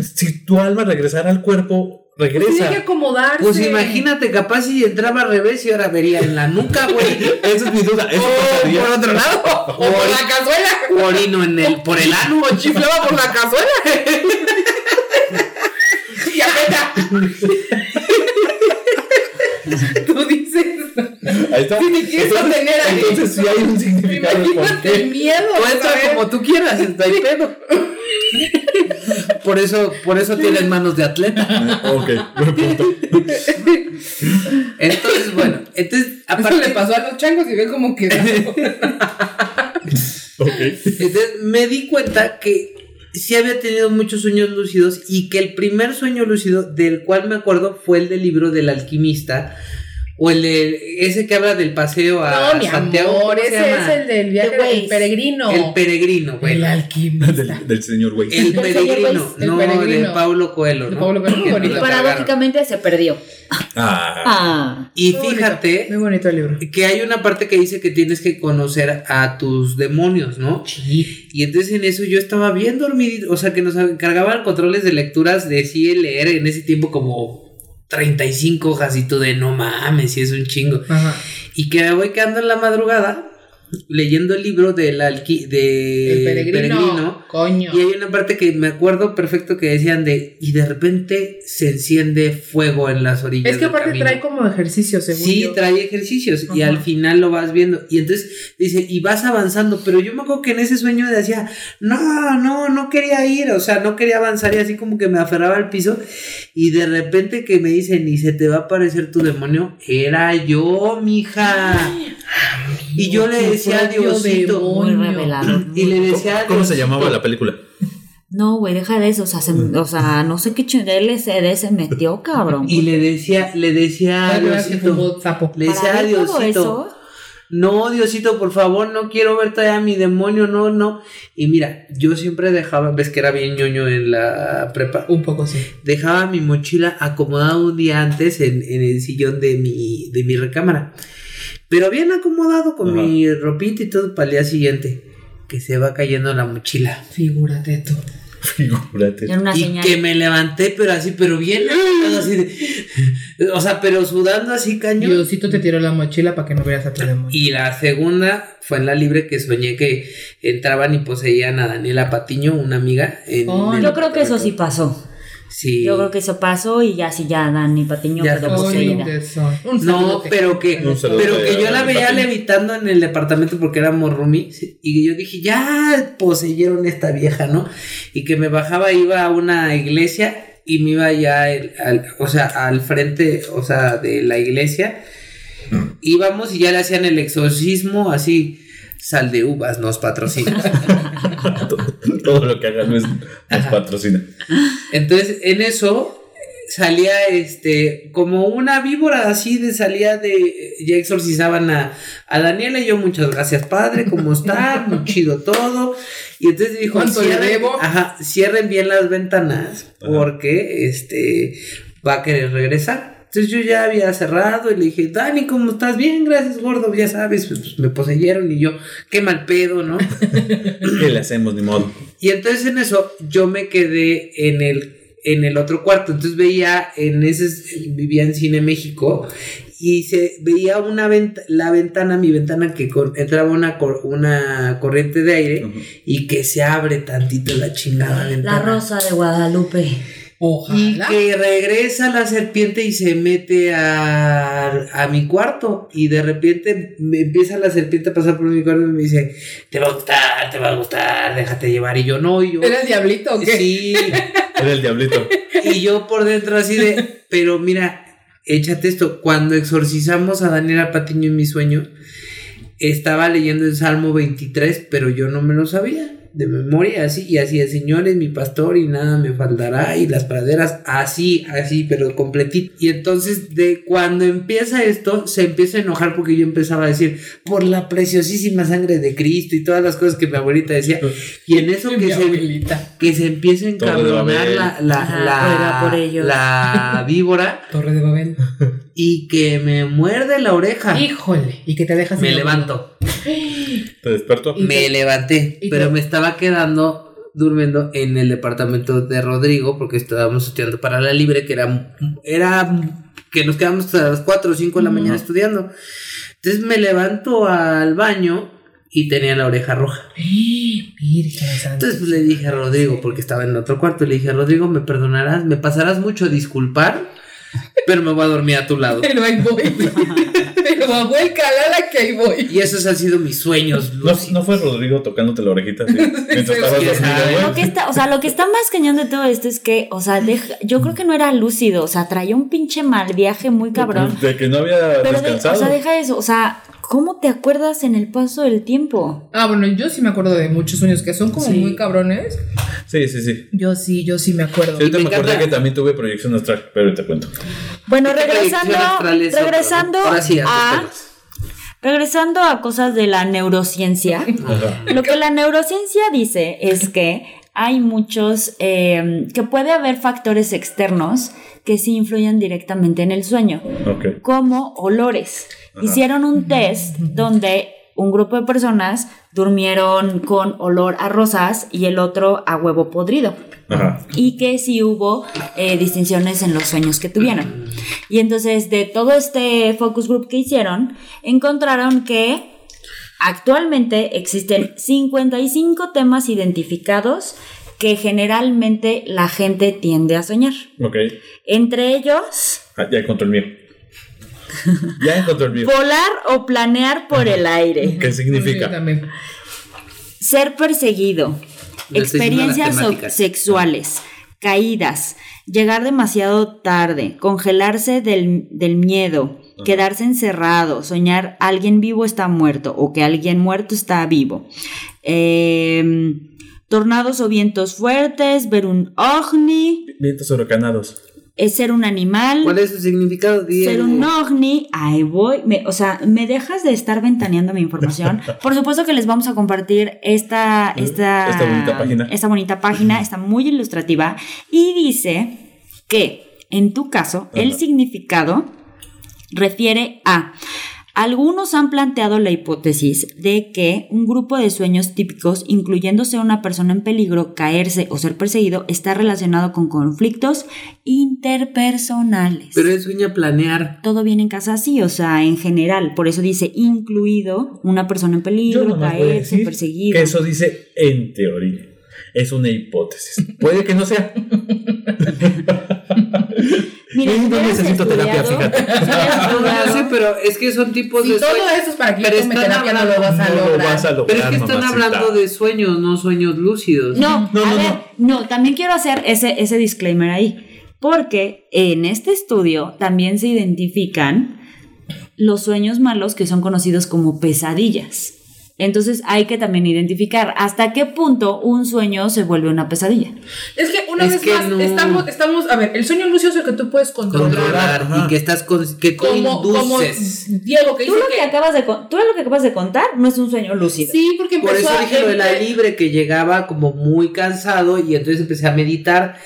si tu alma regresara al cuerpo, Pues tiene que regresa. acomodarse. Pues imagínate, capaz si entraba al revés y ahora vería en la nuca, güey. Esa es mi duda. Eso O pasaría. por otro lado. o por la cazuela. O orino en el, por el ano. O chiflaba por la cazuela. y aprieta. Tú dices. Ahí está. Si me quieres Entonces- sostener ahí. Entonces sí hay un significado. ¿por Imagínate el miedo. O entra como tú quieras, no hay pedo. Por eso, por eso tienes manos de atleta. Ok, buen punto. Entonces, bueno, entonces, Eso aparte, le pasó a los changos y ve cómo quedó. Ok. entonces me di cuenta que sí había tenido muchos sueños lúcidos y que el primer sueño lúcido del cual me acuerdo fue el del libro del alquimista o el de ese que habla del paseo a No, mi Santiago. amor, ¿cómo se ese llama? es el del viaje del peregrino. El peregrino, güey. El alquimista. Del, del señor güey. El peregrino, Weiss, el no, peregrino. de Paulo Coelho, De ¿no? Paulo Coelho, muy bonito. Paradójicamente se perdió. Ah. Ah. Y Muy bonito, fíjate Muy bonito el libro. que hay una parte que dice que tienes que conocer a tus demonios, ¿no? Sí. Y entonces en eso yo estaba bien dormido, o sea, que nos encargaban controles de lecturas de sí leer en ese tiempo como 35 hojas y tú de no mames, y es un chingo. Ajá. Y que me voy quedando en la madrugada leyendo el libro del alqui de El peregrino. Coño. Y hay una parte que me acuerdo perfecto que decían de y de repente se enciende fuego en las orillas. Es que aparte camino". trae como ejercicio, según Sí, yo. trae ejercicios y al final lo vas viendo. Y entonces dice, y vas avanzando, pero yo me acuerdo que en ese sueño decía, no, no, no quería ir, o sea, no quería avanzar y así como que me aferraba al piso. Y de repente que me dicen, y se te va a aparecer tu demonio, era yo, mija. Y yo le decía a Diosito. Muy revelador. Y le decía a ¿Cómo se llamaba la película? No, güey, deja de eso. O sea, se- o sea no sé qué chingada LCD se metió, cabrón. Y le decía, le decía a Diosito. Le decía Para a Diosito. eso, No, Diosito, por favor, no quiero ver todavía a mi demonio, no, no. Y mira, yo siempre dejaba, ves que era bien ñoño en la prepa, Un poco sí. dejaba mi mochila acomodada un día antes en, en el sillón de mi, de mi recámara. Pero bien acomodado con Ajá. mi ropita y todo para el día siguiente. Que se va cayendo la mochila. Figúrate tú. Figúrate. Y señal. que me levanté, pero así, pero bien, así de- o sea, pero sudando así cañón. Diosito te tiró la mochila para que no veas a tu demonio. Y la segunda fue en la libre que soñé que entraban y poseían a Daniela Patiño, una amiga. En, Oh, en Yo creo que eso sí pasó. Sí. Yo creo que eso pasó y ya sí, ya Dani Patiño Ya quedó poseída. Un No, pero que, pero que yo la veía levitando en el departamento porque éramos roomies y yo dije, ya poseyeron esta vieja, ¿no? Y que me bajaba, iba a una iglesia y me iba ya, el- al, o sea, al frente, o sea, de la iglesia. Íbamos y ya le hacían el exorcismo así, sal de uvas nos patrocina. Todo lo que es, nos Ajá. patrocina. Entonces, en eso salía este como una víbora así de salía de ya exorcizaban a, a Daniela y yo muchas gracias padre cómo está muy chido todo y entonces dijo ¿Cuánto le cierren, ajá, cierren bien las ventanas Ajá. porque este va a querer regresar entonces yo ya había cerrado y le dije Dani cómo estás bien gracias gordo ya sabes pues, me poseyeron y yo qué mal pedo no ¿Qué le hacemos, ni modo? y entonces en eso yo me quedé en el, en el otro cuarto. Entonces veía en ese, vivía en Cine México y se veía una venta, la ventana, mi ventana que con- entraba una, cor- una corriente de aire y que se abre tantito la chingada ventana. La rosa de Guadalupe. Y que regresa la serpiente y se mete a, a mi cuarto. Y de repente me empieza la serpiente a pasar por mi cuarto y me dice: Te va a gustar, te va a gustar, déjate llevar. Y yo no, y yo. ¿Era el diablito o qué? Sí. Era el diablito. Y yo por dentro así de, pero mira, échate esto, cuando exorcizamos a Daniela Patiño en mi sueño, estaba leyendo el Salmo 23, pero yo no me lo sabía. De memoria, así, y así, el Señor es mi pastor y nada me faltará, y las praderas, así, así, pero completito. Y entonces, de cuando empieza esto, se empieza a enojar porque yo empezaba a decir, por la preciosísima sangre de Cristo y todas las cosas que mi abuelita decía. Y en eso que se, que se empieza a encabronar la, la, Ajá, la, víbora Torre de Babel. y que me muerde la oreja. Híjole. Y que te dejas. Me sin levanto. Te despertó. Me levanté, pero me estaba quedando durmiendo en el departamento de Rodrigo porque estábamos estudiando para la libre, que era, era que nos quedamos hasta las 4 o 5 de la mañana estudiando. Entonces me levanto al baño y tenía la oreja roja. Entonces pues, le dije a Rodrigo, porque estaba en otro cuarto, le dije a Rodrigo, me perdonarás, me pasarás mucho a disculpar, pero me voy a dormir a tu lado. Pero ahí voy. Pero abuel, calala que ahí voy. Y esos han sido mis sueños, ¿No, no fue Rodrigo tocándote la orejita así? Mientras estabas dormido. Lo que está, o sea, lo que está más cañón de todo esto es que, o sea, deja- yo creo que no era lúcido, o sea, traía un pinche mal viaje muy cabrón. De que no había Pero, de- descansado. o sea, deja eso, o sea, ¿cómo te acuerdas en el paso del tiempo? Ah, bueno, yo sí me acuerdo de muchos sueños que son como Sí. muy cabrones. Sí, sí, sí. Yo sí, yo sí me acuerdo. Sí, ahorita me me acordé encanta- que también tuve proyección astral, pero te cuento. Bueno, ¿Qué regresando, otro, regresando sí, a regresando a cosas de la neurociencia. Ajá. Lo que la neurociencia dice es que hay muchos, eh, que puede haber factores externos que sí influyen directamente en el sueño, Ok. como olores. Ajá. Hicieron un test donde un grupo de personas durmieron con olor a rosas y el otro a huevo podrido Ajá. y que sí hubo eh, distinciones en los sueños que tuvieron. Y entonces de todo este focus group que hicieron, encontraron que actualmente existen 55 temas identificados que generalmente la gente tiende a soñar. Ok. Entre ellos, Ah, ya encontré el mío. ya encontré el mío. volar o planear por el aire, ¿Qué significa? también. ser perseguido, experiencias sexuales, caídas, llegar demasiado tarde, congelarse del, del miedo, quedarse encerrado, soñar alguien vivo está muerto o que alguien muerto está vivo. Em, tornados o vientos fuertes, ver un ovni, Vientos huracanados. es ser un animal. ¿Cuál es su significado? Diego? Ser un ovni, ahí voy. Me- o sea, me dejas de estar ventaneando mi información. Por supuesto que les vamos a compartir esta, esta, Esta bonita página. esta bonita página, está muy ilustrativa. Y dice que, en tu caso, el significado refiere a. Algunos han planteado la hipótesis de que un grupo de sueños típicos, incluyéndose una persona en peligro, caerse o ser perseguido, está relacionado con conflictos interpersonales. Pero es sueña planear. Todo viene en casa así, o sea, en general. Por eso dice incluido una persona en peligro, caerse, perseguido. que eso dice en teoría. Es una hipótesis. Puede que no sea. Mira, Yo si no necesito terapia, fíjate. No, no estudiado- sé, pero es que son tipos Si de todo sueños. eso es para que Pero están terapia, no lo vas a No lo lograr. vas a lograr. Pero es que están mamacita. hablando de sueños, no sueños lúcidos. No, No, a no, ver, no. no, también quiero hacer ese, ese disclaimer ahí. Porque en este estudio también se identifican los sueños malos que son conocidos como pesadillas. Entonces hay que también identificar hasta qué punto un sueño se vuelve una pesadilla. Es que una Es vez que más, no. estamos, estamos, a ver, el sueño lúcido es el que tú puedes controlar. Y que estás con, que Como. Diego que Tú dice lo que, que... acabas de, tú lo que acabas de contar no es un sueño lúcido. Sí, porque Por empezó eso a- dije lo de la libre que llegaba como muy cansado y entonces empecé a meditar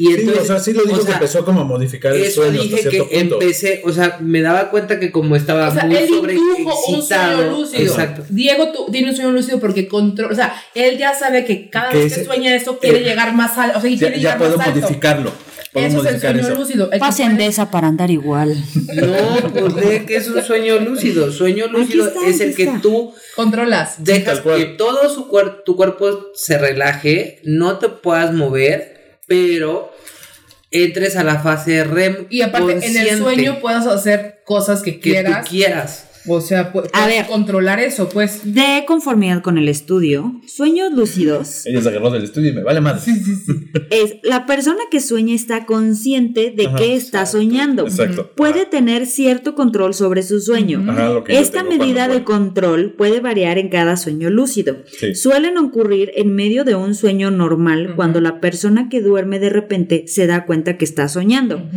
y Sí, entonces o sea, sí lo dijo o sea, que empezó como a modificar el eso sueño hasta dije que cierto punto. empecé, o sea, me daba cuenta que como estaba O sea, muy él un sueño lúcido. exacto. Diego tú, tiene un sueño lúcido porque controla, o sea, él ya sabe que cada Que vez que ese- sueña eso quiere eh, llegar más alto, o sea, y Ya, quiere ya llegar puedo más alto. modificarlo. Puedo Eso es el sueño eso. lúcido. el que Pasen de esa para andar igual. No, pues de que es un sueño lúcido. Sueño lúcido está, es el que está. tú Controlas. dejas cual. que todo su cuer- tu cuerpo se relaje, no te puedas mover, pero entres a la fase REM Y aparte, en el sueño puedas hacer cosas que que quieras. tú quieras. O sea, pu- A ver. controlar eso, pues. De conformidad con el estudio, sueños lúcidos Ella se agarró del estudio y me vale más. Sí, sí, sí. es la persona que sueña está consciente de Ajá, que está soñando. Exacto. Puede tener cierto control sobre su sueño. Ajá, lo que Esta medida de control puede variar en cada sueño lúcido. Sí. Suelen ocurrir en medio de un sueño normal cuando la persona que duerme de repente se da cuenta que está soñando.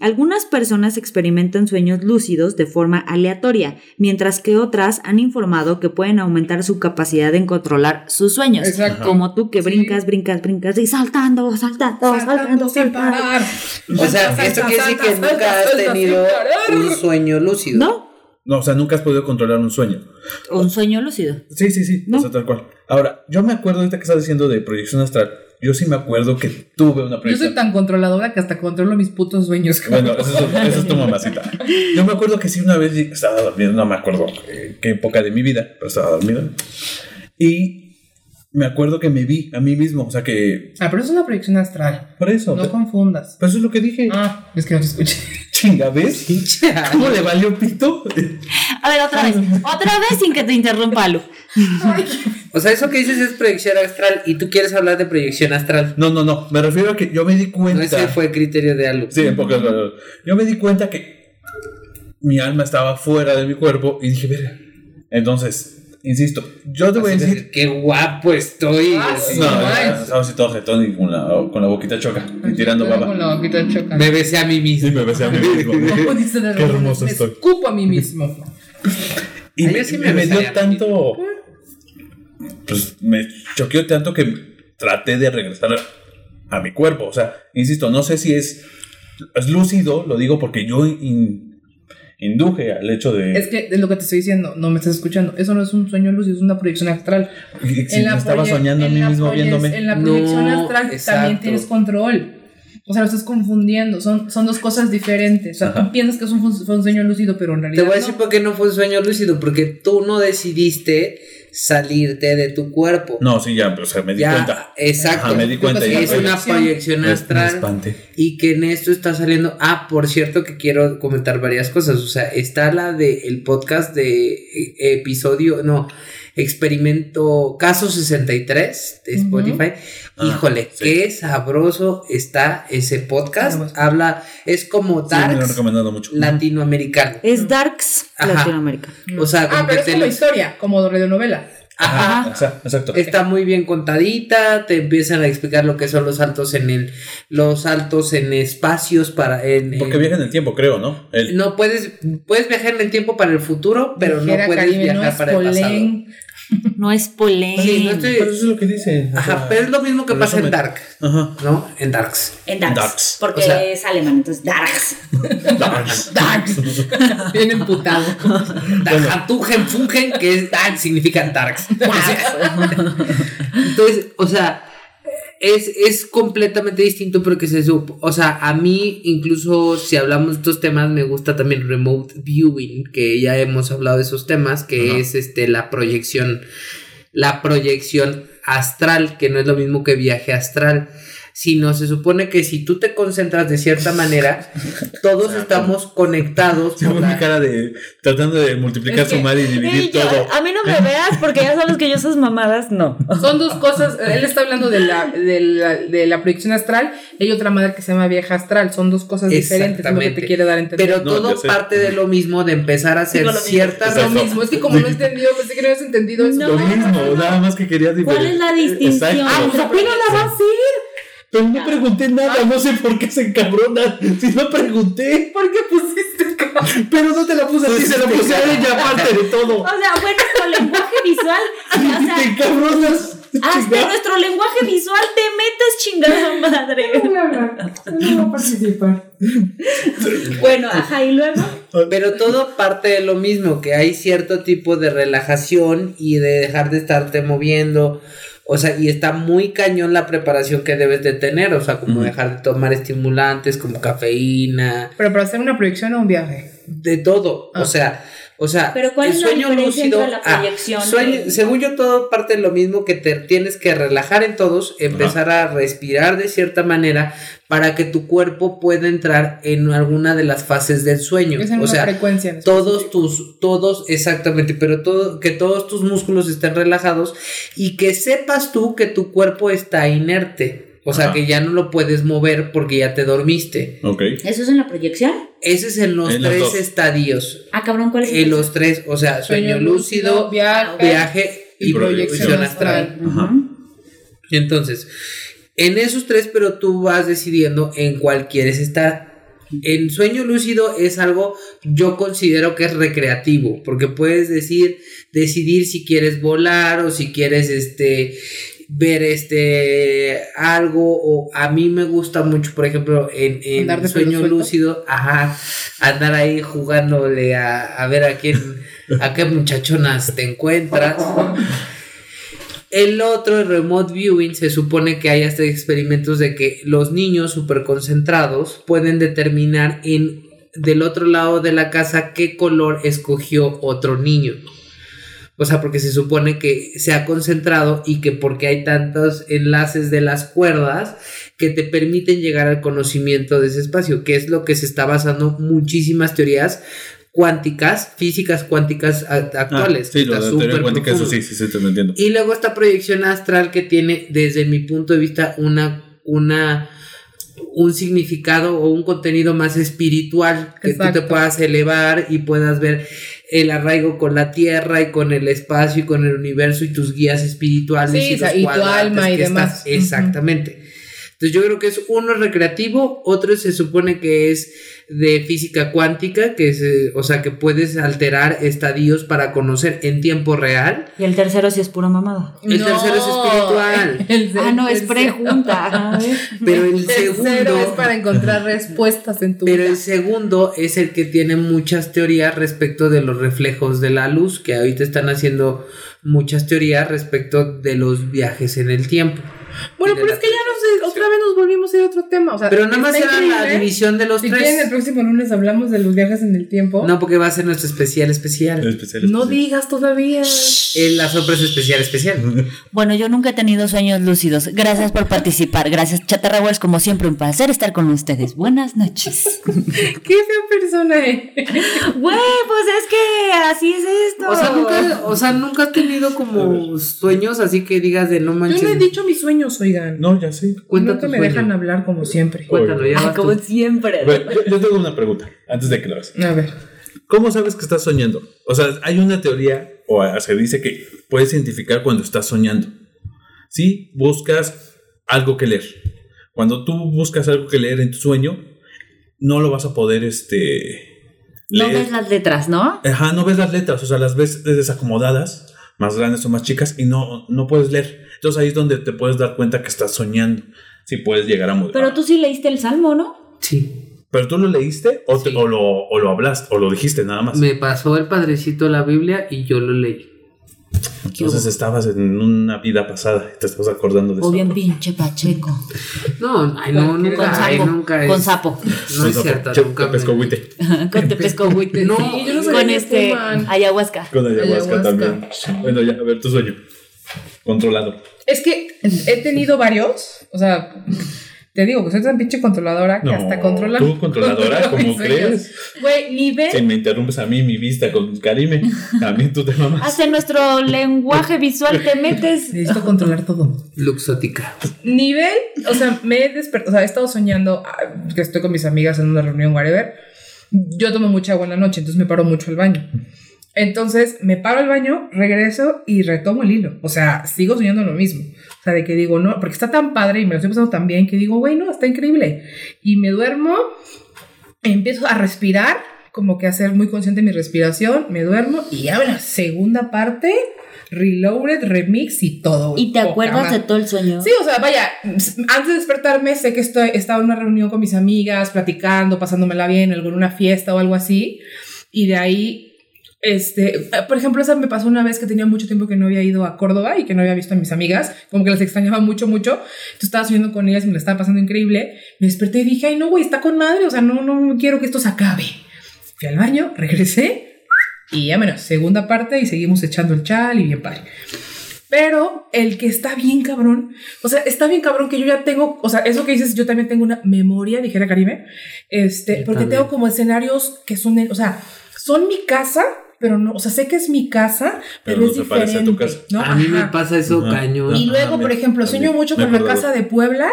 Algunas personas experimentan sueños lúcidos de forma aleatoria, mientras que otras han informado que pueden aumentar su capacidad en controlar sus sueños. Exacto. Como tú que Sí. brincas, brincas, brincas y saltando, saltando, saltando, Saltando sin saltando. parar. O sea, Salta, esto salta, quiere decir que salta, nunca has tenido un sueño lúcido. ¿No? No, o sea, nunca has podido controlar un sueño. Un sueño lúcido. Sí, sí, sí. No. O sea, tal cual. Ahora, yo me acuerdo ahorita que estás diciendo de proyección astral. Yo sí me acuerdo que tuve una Yo proyección. soy tan controladora que hasta controlo mis putos sueños. cabrón. Bueno, eso es, eso es tu mamacita. Yo me acuerdo que sí una vez estaba dormido, no me acuerdo eh, qué época de mi vida, pero estaba dormido. Y me acuerdo que me vi a mí mismo, o sea que... Ah, pero es una proyección astral. Por eso. No confundas. Pero eso es lo que dije. Ah, es que no te escuché. Chinga, ¿ves? ¿Cómo le valió pito? A ver, otra vez. Otra vez sin que te interrumpa, Lu. O sea, eso que dices es proyección astral y tú quieres hablar de proyección astral. No, no, no. Me refiero a que yo me di No, cuenta. ese fue criterio de algo. Sí, palabras. Yo me di cuenta que mi alma estaba fuera de mi cuerpo y dije, verga. Entonces, insisto, yo te voy a decir. Qué guapo estoy. Ah, así. sí. No, no, estaba así todo jetón y con la, con la boquita choca y tirando Con baba. la boquita choca. Me besé a mí mismo. Sí, me besé a mí mismo. Dicen las Qué hermoso me estoy. escupo a mí mismo. Y Ay, me, sí me, me me dio mí tanto. Pues me choqueó tanto que traté de regresar a, a mi cuerpo. O sea, insisto, no sé si es, es lúcido, lo digo porque yo in- induje al hecho de. Es que es lo que te estoy diciendo, no me estás escuchando. Eso no es un sueño lúcido, es una proyección astral. si me estaba proye- soñando a en mí la mismo viéndome. En la No, proyección astral exacto. también tienes control. O sea, lo estás confundiendo. Son, son dos cosas diferentes. O sea, Ajá. tú piensas que es un, fue un sueño lúcido, pero en Te realidad. voy a decir no. por qué no fue un sueño lúcido, porque tú no decidiste salirte de tu cuerpo. No, sí, ya, o sea, me di ya, cuenta. exacto. Ajá, me di cuenta. Creo y que es una proyección. me- me astral espanté. y que en esto está saliendo. Ah, por cierto que quiero comentar varias cosas. O sea, está la de el podcast de eh, episodio, no, experimento caso 63 de. Spotify. Ah, Híjole, sí. qué sabroso está ese podcast. Habla, es como Sí, Darks recomendado mucho. latinoamericano. Es Darks Ajá. Latinoamérica. O sea, Ah, como pero que es te como lo- historia, como radionovela. Ajá. Ajá, exacto, exacto. Está muy bien contadita, te empiezan a explicar lo que son los saltos en el, los saltos en espacios para en, Porque en- viaja en el tiempo, creo, ¿no? El- no puedes, puedes viajar en el tiempo para el futuro, pero no puedes viajar no para el pasado. No es Polén. Sí, no estoy- Pero eso es lo que dice. o Ajá, sea, pero es lo mismo que pasa en. Dark, Ajá. ¿no? En Darks. En Darks. Darks. Porque O sea- es alemán, entonces Darks. Darks. Darks. Bien emputado. Darkatugen Fungen, que es Dark, significa Darks. Entonces, o sea, es, es completamente distinto porque se supo. O sea, a mí, incluso si hablamos de estos temas, me gusta también remote viewing, que ya hemos hablado de esos temas, que es este la proyección, la proyección astral, que no es lo mismo que viaje astral. Sino se supone que si tú te concentras de cierta manera, todos estamos conectados. La- mi cara de tratando de multiplicar, Es que- sumar y dividir yo- todo. a mí no me veas porque ya sabes que yo esas mamadas no. Son dos cosas. Él está hablando de la, de la, de la proyección astral. y Hay otra madre que se llama vieja astral. Son dos cosas diferentes. Es lo que te quiere dar a entender. Pero No, todo sé. parte de lo mismo, de empezar a hacer ciertas es lo mismo. Es que como no he entendido, pensé que no habías entendido eso. Lo mismo, nada más que quería diferir. ¿Cuál es la distinción? Exacto. Ah, pues apenas la va a hacer. Pero no pregunté nada, no sé por qué se encabrona. Si no pregunté, ¿Por qué pusiste cara? pero no te la puse a ti, se la puse a ella aparte de todo. O sea, fue nuestro lenguaje visual. O sea, Te encabronas. hasta nuestro lenguaje visual te metes chingada madre. No. No voy a participar. Bueno, ajá, y luego. Pero todo parte de lo mismo, que hay cierto tipo de relajación y de dejar de estarte moviendo. O sea, y está muy cañón la preparación que debes de tener. O sea, como dejar de tomar estimulantes como cafeína, Pero para hacer una proyección o un viaje. de todo. Ah. O sea, O sea, Pero ¿cuál el es la sueño diferencia lúcido, entre la ah, proyección sueño- según yo todo parte de lo mismo que te tienes que relajar en todos, empezar a respirar de cierta manera para que tu cuerpo pueda entrar en alguna de las fases del sueño. Es en o una sea, frecuencia. en todos específico. tus, todos, exactamente, pero todo, que todos tus músculos estén relajados y que sepas tú que tu cuerpo está inerte. O sea, Ajá. que ya no lo puedes mover porque ya te dormiste. Ok. ¿Eso es en la proyección? Ese es en los En tres estadios. Ah, cabrón, ¿cuál es el En los tres, o sea, sueño, lúcido, viaje, viaje y, y proyección proyección astral. Ajá. Entonces, en esos tres, pero tú vas decidiendo en cuál quieres estar. En sueño lúcido es algo, yo considero que es recreativo, porque puedes decir, decidir si quieres volar o si quieres este ver este algo o a mí me gusta mucho por ejemplo en, en Andar de pelo sueño lúcido ajá andar ahí jugándole a, a ver a quién a qué muchachonas te encuentras el otro, el remote viewing, se supone que hay hasta experimentos de que los niños súper concentrados pueden determinar en del otro lado de la casa qué color escogió otro niño. O sea, porque se supone que se ha concentrado y que porque hay tantos enlaces de las cuerdas que te permiten llegar al conocimiento de ese espacio, que es lo que se está basando muchísimas teorías cuánticas, físicas cuánticas actuales. Ah, sí, lo de cuántica, eso sí, sí, sí, te lo entiendo. Y luego esta proyección astral que tiene, desde mi punto de vista, una, una, un significado o un contenido más espiritual, que tú te puedas elevar y puedas ver el arraigo con la tierra y con el espacio y con el universo y tus guías espirituales Sí, y, los y tu alma y que demás. estás- exactamente. Entonces yo creo que es uno recreativo, otro se supone que es de física cuántica, que es, eh, o sea, que puedes alterar estadios para conocer en tiempo real. Y el tercero sí es pura mamada. El tercero es espiritual. el Ah, no, es pregunta. Pero el segundo, es para encontrar respuestas en tu pero vida. el segundo es el que tiene muchas teorías respecto de los reflejos de la luz, que ahorita están haciendo muchas teorías respecto de los viajes en el tiempo. Bueno, pero es que ya nos, otra vez nos volvimos a ir a otro tema. O sea, Pero nada más era la división de los Si tres. quieren, el próximo lunes hablamos de los viajes en el tiempo. No, porque va a ser nuestro especial especial. Especial, No digas todavía. Es la sorpresa especial especial. Bueno, yo nunca he tenido sueños lúcidos. Gracias por participar. Gracias, Chatarra Wars. Como siempre, un placer estar con ustedes. Buenas noches. Qué fea persona eh. Güey, pues es que así es esto. O sea, nunca, o sea, nunca has tenido como sueños así que digas de no Yo manches. no he dicho mis sueños, oigan. No, ya sé. Nunca tu me sueño. dejan hablar como siempre. Cuéntalo, ya Ay, como siempre. A ver, yo, yo tengo una pregunta antes de que lo hagas. A ver. ¿Cómo sabes que estás soñando? O sea, hay una teoría, o se dice que puedes identificar cuando estás soñando. Si buscas algo que leer. Cuando tú buscas algo que leer en tu sueño, no lo vas a poder, este... No leer. ves las letras, ¿no? Ajá, no ves las letras, o sea, las ves desacomodadas, más grandes o más chicas, y no, no puedes leer. Entonces ahí es donde te puedes dar cuenta que estás soñando. Si puedes llegar a mudar. Pero tú sí leíste el salmo, ¿no? Sí. ¿Pero tú lo leíste o, te- o lo, o lo hablaste o lo dijiste nada más? Me pasó el padrecito la Biblia y yo lo leí. Entonces estabas en una vida pasada y te estás acordando de O eso. bien pinche Pacheco. No, ay, no, Con nunca, Con ay, sapo. nunca Con es- sapo. No es cierto, Che, nunca te pesco me- agüite. Con tepescohuite. No, Sí, yo no sabía con que este fuman. ayahuasca. Con ayahuasca, Ayahuasca. también. Bueno, ya, a ver tu sueño. Controlado. Es que he tenido varios. O sea, te digo que soy tan pinche controladora que No, hasta controla. ¿tú controladora? controla ¿Cómo mis sueños. crees? Güey, nivel. Si me interrumpes a mí mi vista con Karime, también tú te mamas. En nuestro lenguaje visual te metes. Necesito controlar todo. Luxótica. Nivel, o sea, me he despertado, o sea, he estado soñando ah, que estoy con mis amigas en una reunión, whatever. Yo tomo mucha agua en la noche, entonces me paro mucho al baño. Entonces me paro al baño, regreso y retomo el hilo. O sea, sigo soñando lo mismo. O sea, de que digo, no, porque está tan padre y me lo estoy pasando tan bien que digo, güey, no, está increíble. Y me duermo, empiezo a respirar, como que a ser muy consciente de mi respiración, me duermo y ya la segunda parte, reloaded, remix y todo. ¿Y te acuerdas de todo el sueño? Sí, o sea, vaya, antes de despertarme sé que estoy, estaba en una reunión con mis amigas, platicando, pasándomela bien, en alguna fiesta o algo así, y de ahí, este, por ejemplo, esa me pasó una vez que tenía mucho tiempo que no había ido a Córdoba y que no había visto a mis amigas, como que las extrañaba mucho, mucho, entonces estaba soñando con ellas y me la estaba pasando increíble, me desperté y dije, ay, no, güey, está con madre, o sea, no, no, no quiero que esto se acabe. Fui al baño, regresé, Y ya menos, segunda parte y seguimos echando el chal y bien padre. Pero el que está bien cabrón, o sea, está bien cabrón que yo ya tengo, o sea, eso que dices, yo también tengo una memoria, dijera Caribe, este, Yo porque también. tengo como escenarios que son, o sea, son mi casa, pero no, o sea, sé que es mi casa, pero, Pero no es se parece a tu diferente. casa. ¿no? A mí me pasa eso Ajá. cañón. Y Ajá, luego, me- por ejemplo, sueño mucho con la casa de Puebla,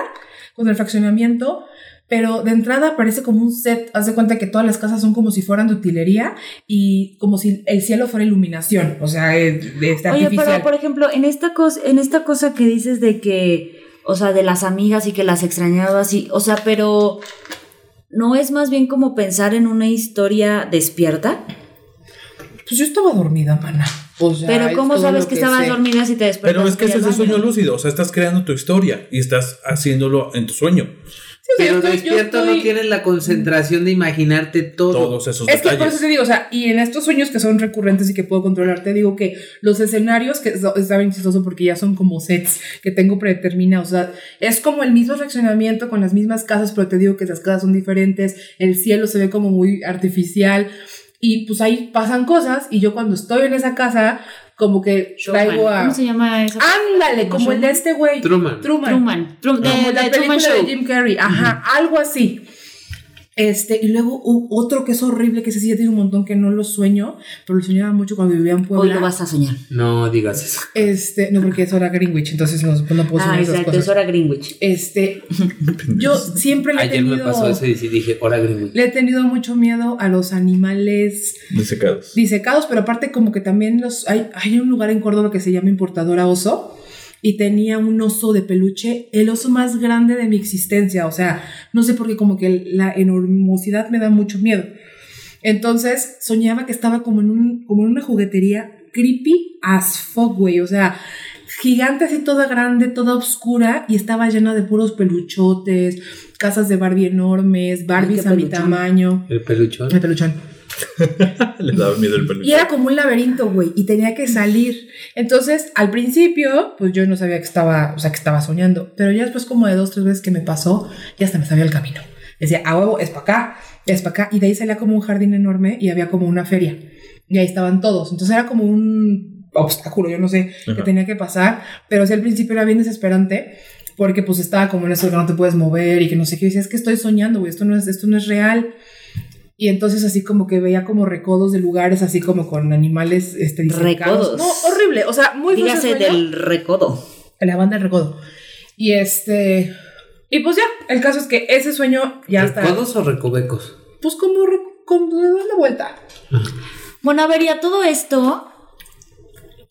con el fraccionamiento, pero de entrada parece como un set. Haz de cuenta que todas las casas son como si fueran de utilería y como si el cielo fuera iluminación, o sea, es- de este Oye, artificial. pero por ejemplo, en esta cosa, en esta cosa que dices de que, o sea, de las amigas y que las extrañabas y, o sea, pero no es más bien como pensar en una historia despierta. Pues yo estaba dormida, mana. O sea, Pero es ¿cómo sabes que estabas sé. dormida si te despertaste? Pero es que ese es el sueño lúcido, o sea, estás creando tu historia y estás haciéndolo en tu sueño. Sí, o sea, Pero estoy- despierto estoy- no tienes la concentración de imaginarte todo. Todos esos Es que por detalles. eso te digo, o sea, y en estos sueños que son recurrentes y que puedo controlar, te digo que los escenarios, que está bien chistoso porque ya son como sets que tengo predeterminados, o sea, es como el mismo fraccionamiento con las mismas casas, pero te digo que esas casas son diferentes, el cielo se ve como muy artificial y pues ahí pasan cosas y yo cuando estoy en esa casa, como que Showman. traigo a... ¿Cómo se llama esa? Ándale, como el de este güey. Truman. Truman. Truman. Trum- de, Como la de película Truman Show. de Jim Carrey, ajá, algo así. Este, y luego otro que es horrible, que ese sí ya tiene un montón que no lo sueño, pero lo soñaba mucho cuando vivía en Hoy Puebla. lo vas a soñar. No digas eso. Este, no, porque es hora Greenwich, entonces no, no puedo soñar Ah, esas exacto, cosas. es hora Greenwich. Este, yo siempre le he Ayer me tenido, pasó eso y dije, hora Greenwich. le he tenido mucho miedo a los animales Desecados. disecados, pero aparte como que también los hay, hay un lugar en Córdoba que se llama Importadora Oso y tenía un oso de peluche, el oso más grande de mi existencia, o sea, no sé por qué como que la enormosidad me da mucho miedo. Entonces soñaba que estaba como en, un, como en una juguetería creepy as fuck, güey, o sea, gigante así toda grande, toda oscura y estaba llena de puros peluchotes, casas de Barbie enormes, Barbies a mi tamaño. El peluchón. El peluchón. Le daba miedo el peluche. Y era como un laberinto, güey, y tenía que salir. Entonces, al principio, pues yo no sabía que estaba, o sea, que estaba soñando, pero ya después como de dos, tres veces que me pasó, ya hasta me sabía el camino. Decía, a huevo, es para acá, es para acá, y de ahí salía como un jardín enorme y había como una feria, y ahí estaban todos. Entonces era como un obstáculo, yo no sé, que Ajá. tenía que pasar, pero sí al principio era bien desesperante. Porque pues estaba como en eso que no te puedes mover y que no sé qué. Y decía, es que estoy soñando, güey, esto no es, esto no es real. Y entonces así como que veía como recodos de lugares, así como con animales este, disecados. Recodos. No, horrible. O sea, muy Dígase del recodo. La banda del recodo. Y este... Y pues ya, el caso es que ese sueño ya está... ¿Recodos o recovecos? Pues como... como de dar la vuelta. Bueno, a ver, y a todo esto.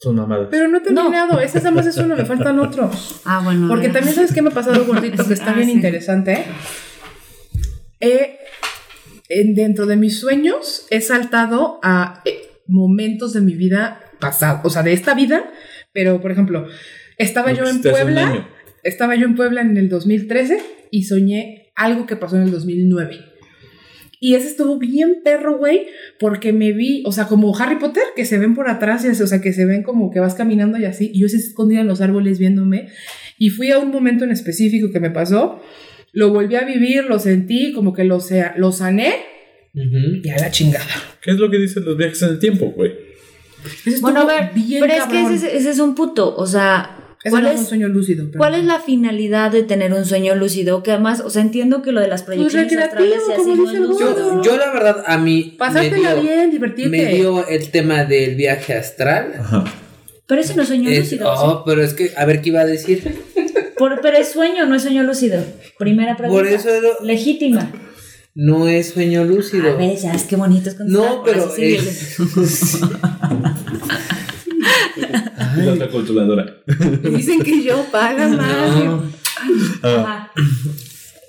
Son mamadas. Pero no he terminado. Ese nada más es uno, me faltan otros. Ah, bueno. a Porque también sabes qué me ha pasado gordito que está Ah, bien sí. interesante. He- en- dentro de mis sueños he saltado a eh, momentos de mi vida pasado, o sea, de esta vida, pero por ejemplo, estaba yo en hace un Puebla, estaba yo en Puebla en el 2013 y soñé algo que pasó en el 2009. Y ese estuvo bien perro, güey, porque me vi, o sea, como Harry Potter, que se ven por atrás, y así, o sea, que se ven como que vas caminando y así, y yo se escondida en los árboles viéndome, y fui a un momento en específico que me pasó, lo volví a vivir, lo sentí, como que lo, sea, lo sané, y a la chingada. ¿Qué es lo que dicen los viajes en el tiempo, güey? Bueno, a ver, bien pero es que ese, es- ese es un puto. O sea, ¿cuál no un es, sueño lúcido. pero- ¿cuál es la finalidad de tener un sueño lúcido? Que además, o sea, entiendo que lo de las proyecciones Pues astrales y así no. Yo, yo la verdad, a mí me Pasártela dio, bien, divertirte. me dio el tema del viaje astral. Ajá. Pero ese no es sueño Es- lúcido. oh, pero es que, a ver qué iba a decir. Por- pero es sueño, no es sueño lúcido. Primera pregunta. Por eso lo- Legítima. no es sueño lúcido. A ver, ya es que bonito es. No, pero. Y la otra. Me dicen que yo paga más. No. Ah, Ajá.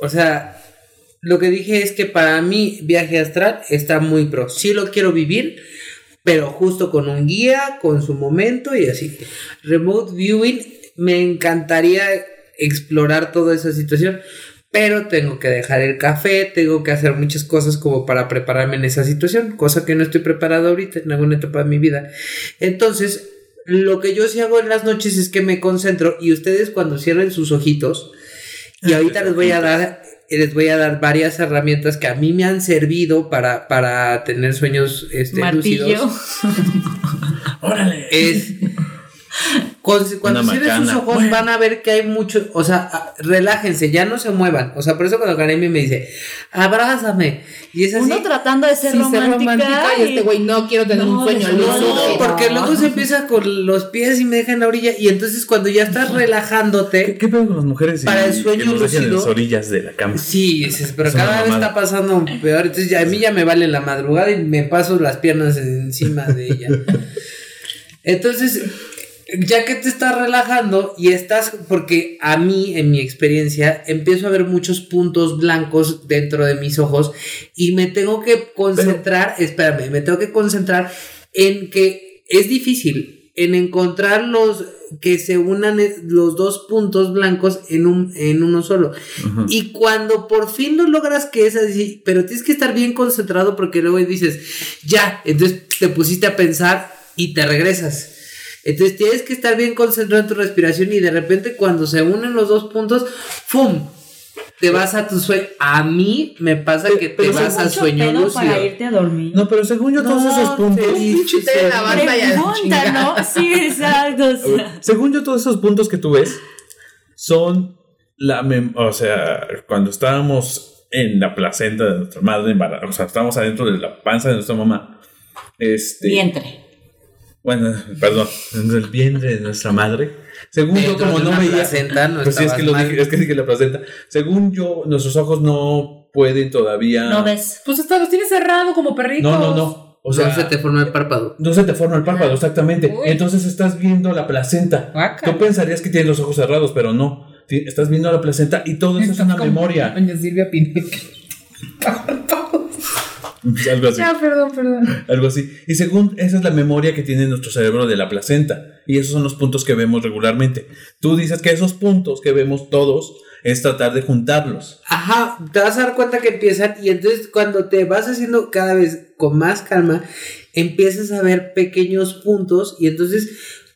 O sea, lo que dije es que para mí viaje astral está muy pro. Sí lo quiero vivir, pero justo con un guía, con su momento y así. Remote viewing, me encantaría explorar toda esa situación, pero tengo que dejar el café, tengo que hacer muchas cosas como para prepararme en esa situación, cosa que no estoy preparado ahorita en alguna etapa de mi vida. Entonces, lo que yo sí hago en las noches es que me concentro y ustedes cuando cierren sus ojitos, y ahorita les voy a dar les voy a dar varias herramientas que a mí me han servido para, para tener sueños este, Martillo. lúcidos. Órale. Es cuando cierren sus ojos Bueno. van a ver que hay mucho, o sea, a- relájense, ya no se muevan. O sea, por eso cuando Karemi me dice, abrázame. Y es así. Uno tratando de ser Sí, romántica. romántica y este güey no quiero tener No, un sueño no, lúcido. No, porque luego se empieza con los pies y me deja en la orilla. Y entonces cuando ya estás ¿Qué, relajándote, qué pedo con las mujeres? Para el sueño que en lúcido. las orillas de la cama. sí, dices, pero Es una cada vez mamada. está pasando peor. Entonces ya, a mí ya me vale la madrugada y me paso las piernas encima de ella. Entonces, ya que te estás relajando y estás, porque a mí, en mi experiencia, empiezo a ver muchos puntos blancos dentro de mis ojos y me tengo que concentrar, espérame, me tengo que concentrar en que es difícil, en encontrar los que se unan eh, los dos puntos blancos en, un, en uno solo. Y cuando por fin lo logras que es así, pero tienes que estar bien concentrado porque luego dices, ya, entonces te pusiste a pensar y te regresas. Entonces tienes que estar bien concentrado en tu respiración y de repente cuando se unen los dos puntos, ¡fum! Te vas a tu sueño. A mí me pasa que te Pero vas al sueño lúcido. para irte a dormir. No, pero según yo, todos No, esos puntos. te la banda y a Pregunta. ¿no? Sí, exacto. o sea. Según yo, todos esos puntos que tú ves son la mem- o sea, cuando estábamos en la placenta de nuestra madre, embara- o sea, estábamos adentro de la panza de nuestra mamá. Este, Vientre. Bueno, perdón, en el vientre de nuestra madre. Según yo, Dentro como no veía. placenta, no pues sí, es que, lo dije, es que dije la placenta. Según yo, nuestros ojos no pueden todavía. No ves. Pues hasta los tienes cerrado como perritos. No, no, no. O sea, sea, se te forma el párpado. no se te forma el párpado, exactamente. Uy. Entonces estás viendo la placenta. Guácala. Tú pensarías que tienes los ojos cerrados, pero no. Estás viendo la placenta y todo eso es una como memoria. Doña Silvia Pinal. Algo así. Ya, perdón, perdón. Algo así. Y según esa es la memoria que tiene nuestro cerebro de la placenta. Y esos son los puntos que vemos regularmente. Tú dices que esos puntos que vemos todos es tratar de juntarlos. Ajá, te vas a dar cuenta que empiezan y entonces cuando te vas haciendo cada vez con más calma, empiezas a ver pequeños puntos y entonces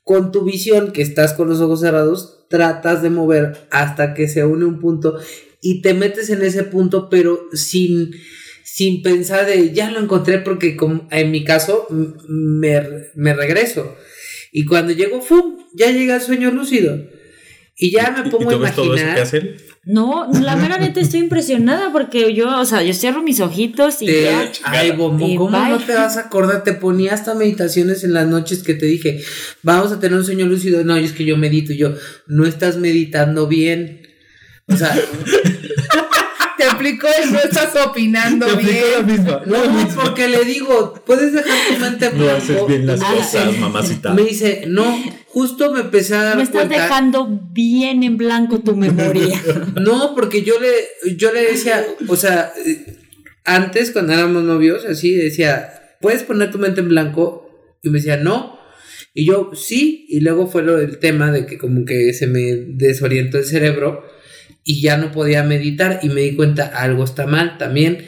con tu visión, que estás con los ojos cerrados, tratas de mover hasta que se une un punto y te metes en ese punto, pero sin, sin pensar de ya lo encontré, porque como en mi caso me, me regreso. Y cuando llego, ¡fum! Ya llega el sueño lúcido. Y ya me ¿Y- pongo ¿Y a tú ves todo eso que imaginar. No, la mera neta estoy impresionada porque yo, o sea, yo cierro mis ojitos y Te- ya. ay, Bombo, Y ¿cómo bye. no te vas a acordar? Te ponía hasta meditaciones en las noches que te dije, vamos a tener un sueño lúcido. No, y es que yo medito y yo, no estás meditando bien. O sea, Te aplicó y no estás opinando Te bien. misma. no, porque le digo, puedes dejar tu mente en No blanco. haces bien las Y me Ah, dice- cosas, mamacita. Me dice, no, justo me empecé a dar Me estás cuenta. dejando bien en blanco tu memoria. No, porque yo le, yo le decía, o sea, eh, antes cuando éramos novios, así decía, ¿puedes poner tu mente en blanco? Y me decía, no. Y yo, sí. Y luego fue lo del tema de que como que se me desorientó el cerebro y ya no podía meditar y me di cuenta, algo está mal también.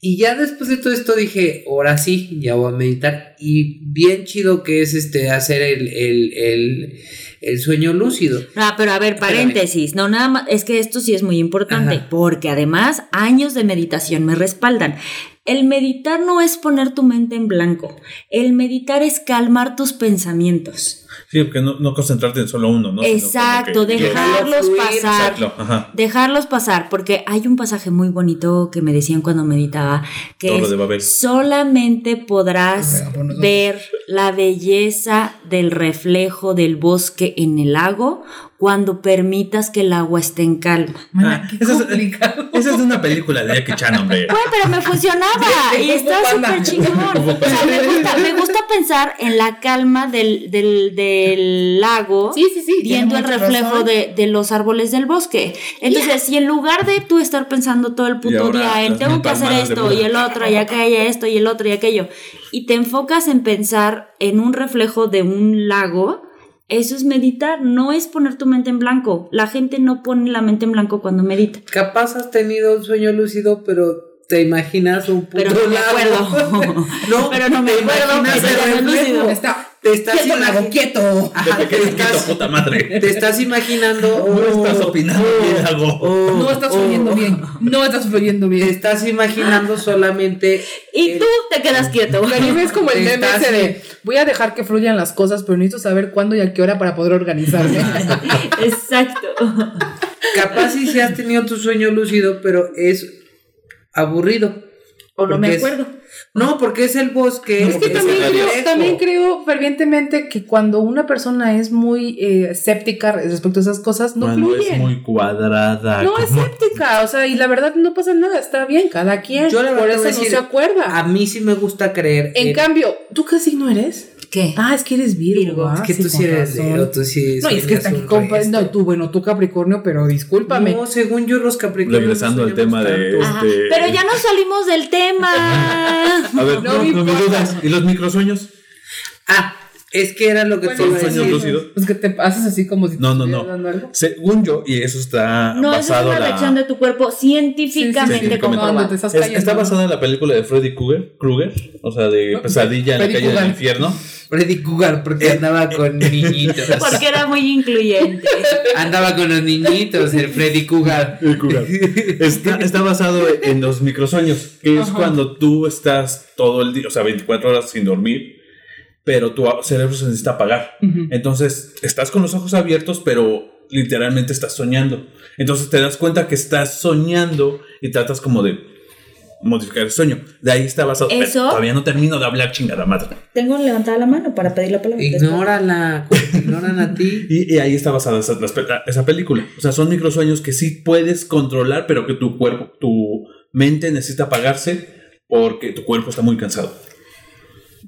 Y ya después de todo esto dije, ahora sí, ya voy a meditar. Y bien chido que es este hacer el, el, el, el sueño lúcido. Ah, pero a ver, Espérame. paréntesis. No, nada más. Es que esto sí es muy importante. Ajá. Porque además, años de meditación me respaldan. El meditar no es poner tu mente en blanco. El meditar es calmar tus pensamientos. Sí, porque no, no concentrarte en solo uno, ¿no? Exacto, dejarlos fluir, pasar. Exacto. Dejarlos pasar, porque hay un pasaje muy bonito que me decían cuando meditaba, que es, de Babel. solamente podrás ver la belleza del reflejo del bosque en el lago cuando permitas que el agua esté en calma. Ah, esa es-. Esa es una película de Jackie Chan, hombre. Bueno, pero me funcionaba y Panda. súper chingón. O sea, me gusta, me gusta pensar en la calma del, del, del lago. Sí, sí, sí. tiene viendo el reflejo de, de los árboles del bosque. Entonces, si en lugar de tú estar pensando todo el Y puto ahora día en tengo que hacer esto y el otro y aquello, esto y el otro y aquello, y te enfocas en pensar en un reflejo de un lago, eso es meditar, no es poner tu mente en blanco. La gente no pone la mente en blanco cuando medita. Capaz has tenido un sueño lúcido, pero te imaginas un puto Pero no me acuerdo. no, Pero no me te acuerdo. Está te estás Quieto, lago, quieto. Ajá, ¿De te estás, puta madre? te estás imaginando. No estás opinando bien, Lago. oh, No estás oh, fluyendo bien. No estás fluyendo Te bien. estás imaginando solamente. Y el- tú te quedas quieto. Karime es como el meme ese de voy a dejar que fluyan las cosas, pero necesito saber cuándo y a qué hora para poder organizarme. Exacto. Capaz si sí has tenido tu sueño lúcido, pero es aburrido. O no me Porque es- acuerdo. No, porque es el bosque. Es que también creo, también creo fervientemente que cuando una persona es muy eh, escéptica respecto a esas cosas, no Cuando es muy cuadrada. No escéptica, o sea, y la verdad no pasa nada, está bien, cada quien. Yo la por verdad eso a no decir, se acuerda. A mí sí me gusta creer. en cambio, ¿tú qué signo eres? ¿Qué? Ah, es que eres Virgo. Virgo. ah, Es que tú sí eres razón. Leo, tú sí. No, y es que está aquí sueñas un compa- resto. No, tú, bueno, tú Capricornio, pero discúlpame. No, según yo, los Capricornios. Regresando no al tema de-. Este- Pero ya no salimos del tema. A ver, No no, me no me dudas. ¿Y los microsueños? Ah, es que era lo que ¿Cuál te iba a ¿Son sueños decir. lúcidos? Pues que te pasas así como si No, no, no. dando algo. Según yo, y eso está No, eso es basado una en la- reacción de tu cuerpo científicamente Sí, sí, estás Es- cayendo. está basada en la película de Freddy Krueger, Krueger o sea, de No, Pesadilla en la calle del infierno. Freddy Cougar, porque andaba con niñitos. Porque era muy incluyente. andaba con los niñitos, el Freddy Cougar. Está, está basado en los microsueños, que es Ajá. cuando tú estás todo el día, o sea, 24 horas sin dormir, pero tu cerebro se necesita apagar. Entonces, estás con los ojos abiertos, pero literalmente estás soñando. Entonces te das cuenta que estás soñando y tratas como de modificar el sueño. De ahí está basado. pero Eso- todavía no termino de hablar chingada madre. Tengo levantada la mano para pedir la palabra. Ignórala, ignoran a ti. Y, y ahí está basada esa, esa película. O sea, son microsueños que sí puedes controlar, pero que tu cuerpo, tu mente necesita apagarse porque tu cuerpo está muy cansado.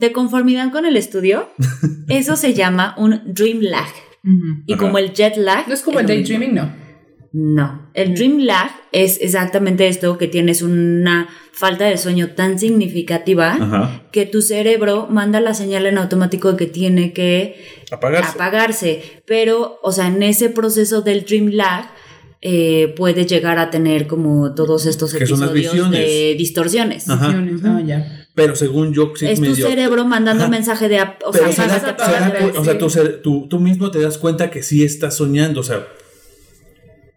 De conformidad con el estudio, eso se llama un dream lag. Y Ajá. como el jet lag. No es como el daydreaming, no. No, el dream lag es exactamente esto, que tienes una falta de sueño tan significativa Ajá. que tu cerebro manda la señal en automático de que tiene que Apagarse. apagarse. Pero, o sea, en ese proceso del dream lag eh, puedes llegar a tener como todos estos Que son las episodios de distorsiones. Ajá. Visiones, Ah, ya. Pero según yo, sí Es tu medio- cerebro mandando Ajá. un mensaje de... O Pero sea, a o sea, tú, tú- tú mismo te das cuenta que sí estás soñando, o sea,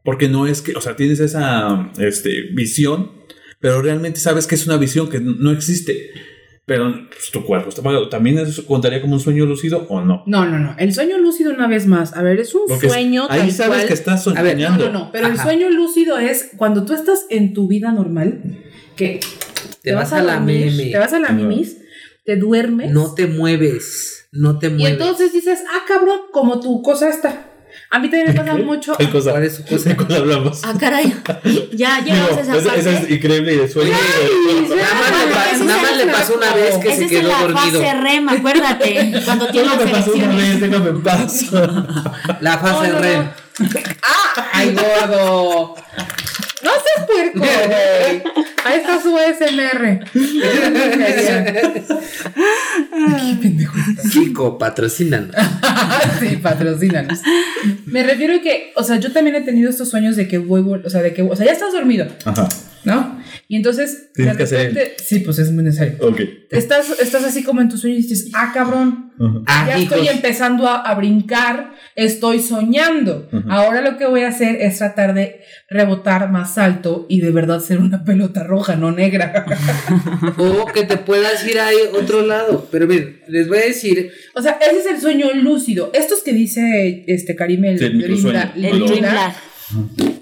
porque no es que, o sea, tienes esa este, visión, pero realmente sabes que es una visión que no existe, pero pues, tu cuerpo está apagado. ¿También eso contaría como un sueño lúcido o no? No, no, no. El sueño lúcido, una vez más. A ver, es un Porque es- sueño. ahí tal sabes cual. que estás A ver, soñando. No, no, no. Pero el sueño lúcido es cuando tú estás en tu vida normal, que Te vas a la meme. Te vas a la mimis, te duermes. No te mueves. No te y mueves. entonces dices, ah, cabrón, como tu cosa está. A mí también me pasa mucho. ¿Qué cosa? ¿Cuál es su cosa? ¿De cuál hablamos? Ah, caray. Ya llegamos a esa parte. es increíble y de sueño. Nada más le, pa- Ese es nada más le pasó una vez que Esa se es quedó la dormido. fase REM, acuérdate. Cuando tienes Solo las me pasó una vez, déjame en paz. La fase No, no, REM. no. ¡Ah! ¡Ay, gordo! No seas puerco, güey. Ahí está su SMR. Qué pendejo. Chico, patrocinan. sí, patrocínanos. Me refiero a que, o sea, yo también he tenido estos sueños de que voy, o sea, de que, o sea, ya estás dormido, Ajá, ¿no? Y entonces, Tienes de que hacer- repente- sí, pues es muy necesario. ok. Estás, estás así como en tus sueños y dices, ah, cabrón. Ah, ya hijos. estoy empezando a, a brincar, estoy soñando. Ahora lo que voy a hacer es tratar de rebotar más alto y de verdad ser una pelota roja, no negra. O que te puedas ir a otro lado. Pero miren, les voy a decir. o sea, ese es el sueño lúcido. Estos que dice este Karime, el, Sí, el El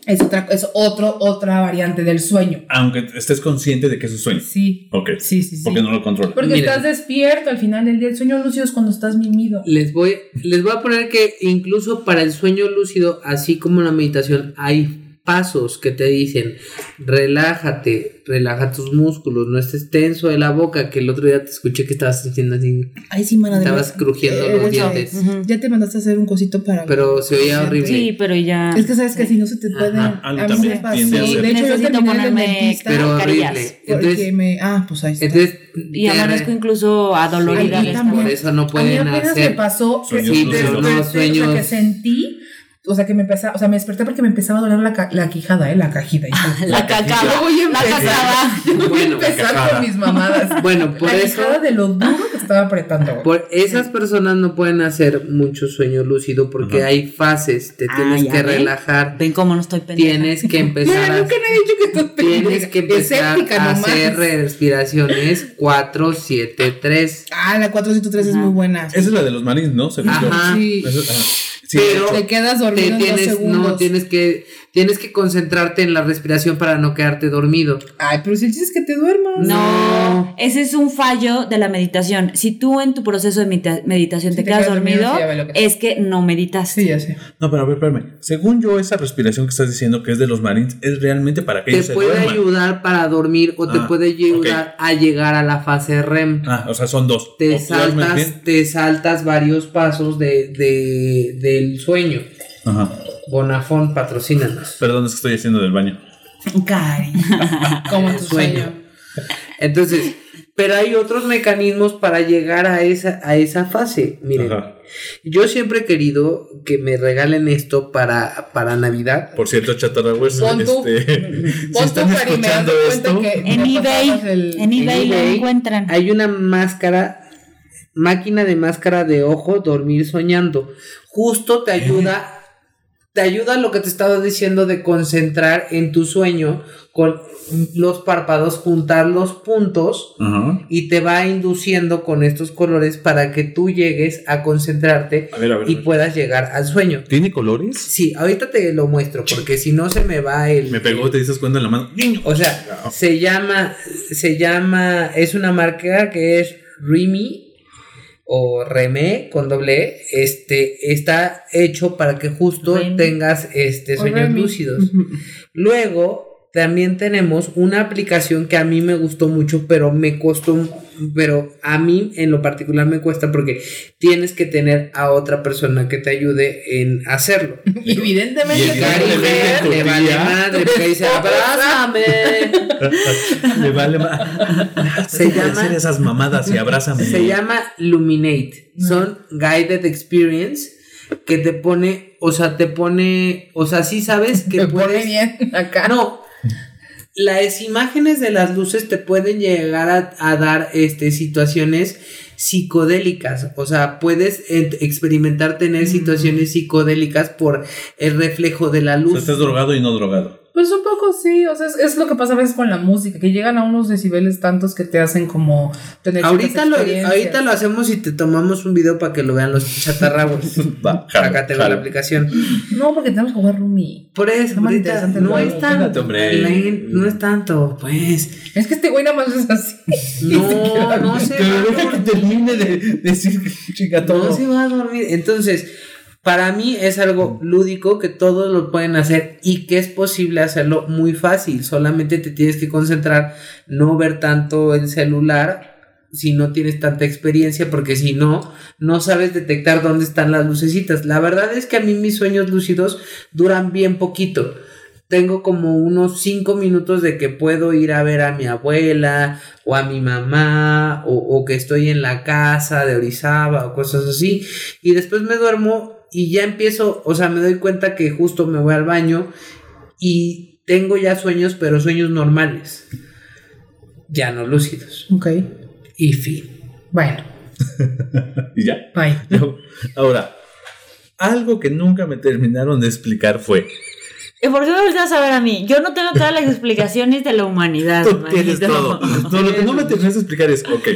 Es otra, es otro, otra variante del sueño. Aunque estés consciente de que es un sueño. Sí. Ok. Sí, sí, sí. Porque no lo controla. Porque Miren. estás despierto al final del día. El sueño lúcido es cuando estás mimido. Les voy, les voy a poner que incluso para el sueño lúcido, así como la meditación, hay pasos que te dicen, relájate, relaja tus músculos, no estés tenso de la boca, que el otro día te escuché que estabas sintiendo así, Ay, sí, mana estabas crujiendo los dientes, Ujú. Ya te mandaste a hacer un cosito para. pero se oía horrible. Sí, pero ya. Es que sabes que si no se te puede. Ajá. A mí a mí también me pasó. a De hecho, yo Necesito el ponerme dentista. pero horrible. Entonces, me. Ah, pues ahí está. entonces Y amanezco incluso adolorida de también. por eso no a mí pueden apenas me hacer. pasó sí, sea, sueños. que sentí. O sea, que me empezaba, o sea, me desperté porque me empezaba a doler la, ca- la quijada, ¿eh? La cajita. Y todo. La cacaba. Yo voy a La empezar. cacaba. Yo voy a empezar cajada. con mis mamadas. Bueno, por la eso, quijada de lo duro que estaba apretando, güey. Por esas personas no pueden hacer mucho sueño lúcido porque Ajá. hay fases, te Ah, tienes ya que ven. relajar, Ven cómo no estoy pendiente. tienes que empezar No, a nunca me he dicho que estás tienes pendeja. que empezar a nomás. hacer respiraciones 4 7 3. Ah, la 403 es Ajá. muy buena. Esa es la de los marines, ¿no? Yo. Ajá. Sí. Esa- ajá. Sí, Pero- Te quedas Te dormido en dos tienes segundos. no tienes que tienes que concentrarte en la respiración para no quedarte dormido. Ay, pero si el chiste es que te duermas. No, ese es un fallo de la meditación. Si tú en tu proceso de medita- meditación Si te, te quedas quedas dormido, que- es que no meditas. Sí, ya sé. No, pero a ver, espérame. Según yo, esa respiración que estás diciendo que es de los marines es realmente para que Te ellos se puede duerman. ayudar para dormir o te Ah, puede ayudar a llegar a la fase REM. Ah, o sea, son dos. te O saltas, te saltas varios pasos de, de- del sueño. Ajá. Bonafón, patrocínanos. Perdón, es que estoy haciendo del baño. Cari. Como en tu Sueño. sueño. Entonces, pero hay otros mecanismos para llegar a esa, a esa fase. Miren, Ajá. yo siempre he querido que me regalen esto para, para Navidad. Por cierto, tú- este, si Pon tu están escuchando esto, que En eBay, pasabas el- en eBay lo eBay encuentran. Hay una máscara, máquina de máscara de ojo, dormir soñando. Justo te ayuda, te ayuda lo que te estaba diciendo de concentrar en tu sueño con los párpados, juntar los puntos y te va induciendo con estos colores para que tú llegues a concentrarte A ver, a ver. y puedas llegar al sueño. ¿Tiene colores? Sí, ahorita te lo muestro porque si no se me va el... Me pegó, te dices cuenta en la mano. O sea, se llama, se llama, es una marca que es Remy o Remé con doble E. Este está hecho para que justo tengas este sueños lúcidos. Luego también tenemos una aplicación que a mí me gustó mucho, pero me costó, pero a mí en lo particular me cuesta porque tienes que tener a otra persona que te ayude en hacerlo. Evidentemente, Y evidentemente le vale tía- madre, porque dice, abrázame. Me vale más. Se llama- hacer esas mamadas y abrázame. Se llama Luminate. Son guided experience que te pone, o sea, te pone, o sea, sí sabes que Me pone puedes. bien acá. No. Las imágenes de las luces te pueden llegar a, a dar este, situaciones psicodélicas. O sea, puedes eh, experimentar tener situaciones psicodélicas por el reflejo de la O sea, luz. estás drogado y no drogado. Pues un poco sí, o sea, es, es lo que pasa a veces con la música, que llegan a unos decibeles tantos que te hacen como tener Ahorita lo, ahorita lo hacemos y te tomamos un video para que lo vean los jalo, Acá tengo la aplicación. No, porque tenemos que jugar Rumi. Por eso, ahorita no juego. es tanto. No es tanto, pues. Es que este güey nada más es así. No, no se Pero va a deja que termine de decir chica todo. No se va a dormir. Entonces, para mí es algo lúdico que todos lo pueden hacer y que es posible hacerlo muy fácil. Solamente te tienes que concentrar, no ver tanto el celular si no tienes tanta experiencia, porque si no, no sabes detectar dónde están las lucecitas. La verdad es que a mí mis sueños lúcidos duran bien poquito. Tengo como unos cinco minutos de que puedo ir a ver a mi abuela o a mi mamá o, o que estoy en la casa de Orizaba o cosas así. Y después me duermo y ya empiezo, o sea, me doy cuenta que justo me voy al baño y tengo ya sueños, pero sueños normales. Ya no lúcidos. Ok. Y fin. Bueno, Y ya. bye. Ahora, algo que nunca me terminaron de explicar fue. ¿Y por qué me volteas a ver a mí? Yo no tengo todas las explicaciones de la humanidad. Tú tienes todo. No, lo que no me terminaste de explicar es, ok,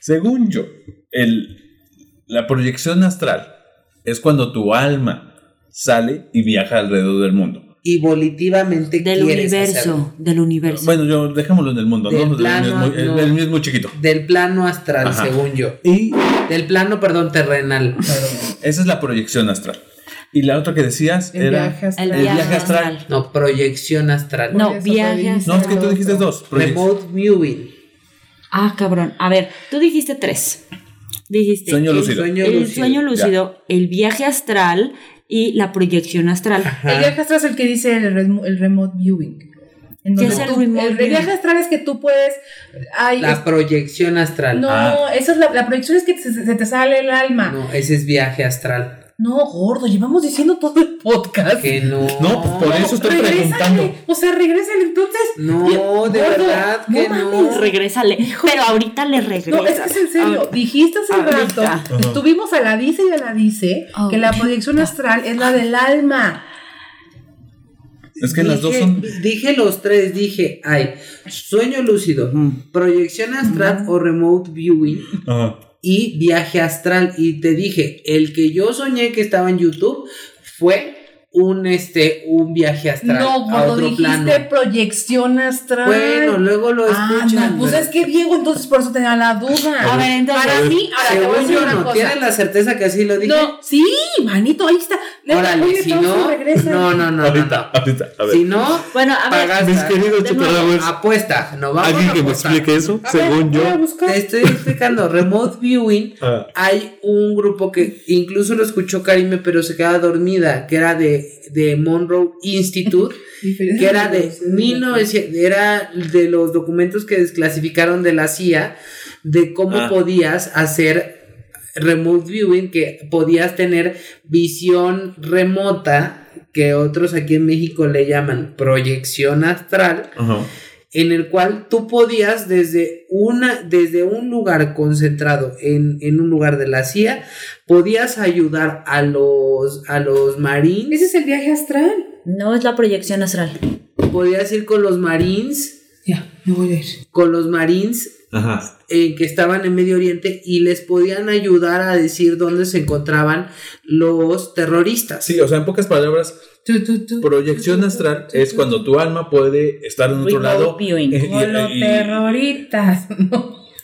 según yo, el, la proyección astral es cuando tu alma sale y viaja alrededor del mundo. Y volitivamente Del universo, hacerlo. del universo. Bueno, yo dejémoslo en el mundo, Del ¿no? plano, el, no. el mismo chiquito. Del plano astral, Ajá. según yo. Y Del plano, perdón, terrenal. esa es la proyección astral. Y la otra que decías El era. viaje astral. el el viaje, astral. astral. No, proyección astral. No, viaje astral. No, es que tú dijiste dos. Remote viewing. Ah, cabrón. A ver, tú dijiste tres. Dijiste Sueño el, lúcido. Sueño el lúcido. sueño lúcido, el viaje astral y la proyección astral. Ajá. El viaje astral es el que dice el, remo- el remote viewing. ¿Qué es el tú- remote el viewing? viaje astral es que tú puedes. Ay, La es- proyección astral. no, Ah. esa es la, la proyección es que se, se te sale el alma. No, ese es viaje astral. No, gordo, llevamos diciendo todo el podcast. Que no. No, por eso estoy Regrésale. preguntando. O sea, regrésale entonces. No, de Gordo, verdad no que mames. no. Regrésale. Pero ahorita le No, es que es en serio. Dijiste hace rato, ahorita. estuvimos a la dice y a la dice, que la proyección astral es la del alma. Es que las dos Dije- son. Dije los tres, dije, hay sueño lúcido, Ujú. proyección astral o remote viewing Ajá. Y viaje astral. Y te dije, el que yo soñé que estaba en YouTube fue un este un viaje astral No, a otro dijiste plano. proyección astral. Bueno, luego lo Ah, escuchan. no, pues es que Diego, entonces por eso tenía la duda. A ver, entonces- Para mí, ahora te voy a Según decir yo, una no cosa. tienes la certeza que así lo dije. No, sí, manito, ahí está. Órale, oye, si no, regresa. no, no, no, ahorita, no. ahorita. A ver. Si no, Bueno, a ver. pagas Mis queridos chuparrabos, apuesta, no vamos ¿alguien a que me explique eso? A ver, Según voy a yo. Te estoy explicando, remote viewing. Ah, Hay un grupo que incluso lo escuchó Karime, pero se quedaba dormida, que era de, de Monroe Institute, que era de 1900, era de los documentos que desclasificaron de la CIA, de cómo Ah. podías hacer remote viewing, que podías tener visión remota, que otros aquí en México le llaman proyección astral, Ajá. En el cual tú podías desde una desde un lugar concentrado en, en un lugar de la CIA podías ayudar a los a los marines Ese es el viaje astral. No es la proyección astral. podías ir con los marines Ya, me voy a ir. con los marines Ajá. eh, que estaban en Medio Oriente y les podían ayudar a decir dónde se encontraban los terroristas Sí, o sea, en pocas palabras, Tu, tu, tu. proyección astral es cuando tu alma puede estar en otro lado. Como los terroristas.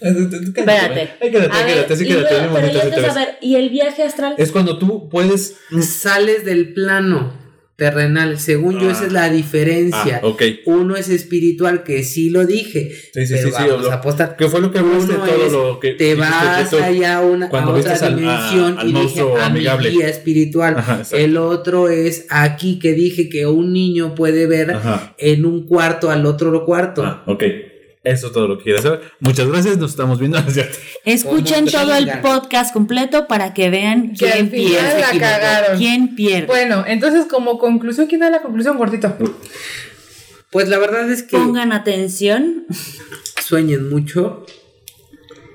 Espérate. Quédate, sí, y quédate. pero ya ¿y el viaje astral? Es cuando tú puedes. sales del plano terrenal según yo Ah. esa es la diferencia Ah, ok. uno es espiritual que sí lo dije Sí, sí, pero sí, vamos lo- a apostar ¿Qué fue lo que hablaste? Todo lo que. te vas allá a, una, Cuando a otra vistes al- a- dimensión al y dije monstruo a mi amigable. guía espiritual. Ajá. El otro es aquí que dije que un niño puede ver Ajá. en un cuarto al otro cuarto. Ah, ok. Eso es todo lo que quieres saber. Muchas gracias. Nos estamos viendo. Escuchen todo el podcast completo para que vean Que al quién final pierde. la equivocó. cagaron. ¿Quién pierde? Bueno, entonces como conclusión, ¿quién da la conclusión, gordito? Pues la verdad es que Pongan atención. sueñen mucho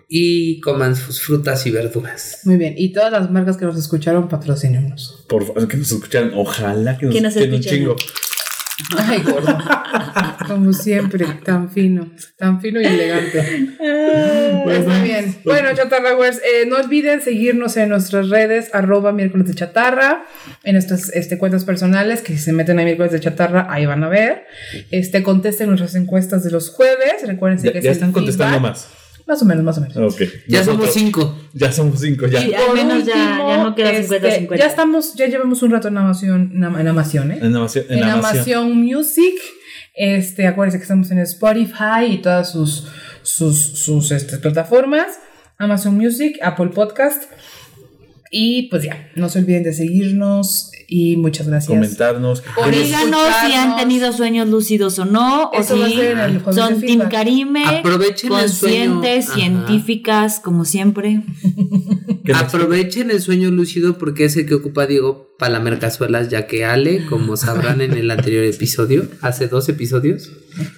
y coman sus frutas y verduras. Muy bien, y todas las marcas que nos escucharon, patrocínenos. Por favor, que nos escucharan. Ojalá que nos, Que nos escuchen un escuchen. chingo. Ay, gordo. Como siempre, tan fino, tan fino y elegante. Está bien. Bueno, chatarrawers, eh, no olviden seguirnos en nuestras redes, arroba miércoles de chatarra, en nuestras este, cuentas personales, que si se meten a miércoles de chatarra, ahí van a ver. Este, contesten nuestras encuestas de los jueves. Recuérdense Ya, que ya están contestando feedback. más. Más o menos, más o menos. Ok. Ya Nosotros- somos cinco. Ya somos cinco, ya. Y al menos ya, ya no queda este, 50-50. Ya estamos, ya llevamos un rato en Amazon, en, Am- en Amazon, ¿eh? En Amazon. En en Amazon. Amazon Music. Este, acuérdense que estamos en Spotify y todas sus, sus, sus este, plataformas. Amazon Music, Apple Podcast. Y pues ya, no se olviden de seguirnos y muchas gracias. Comentarnos. Díganos si han tenido sueños lúcidos o no, o Eso va a si el son Team feedback. Karime, Aprovechen el sueño. conscientes, Ajá. científicas, como siempre. Aprovechen el sueño lúcido porque es el que ocupa Diego para la mercazuelas, ya que Ale, como sabrán en el anterior episodio, hace dos episodios,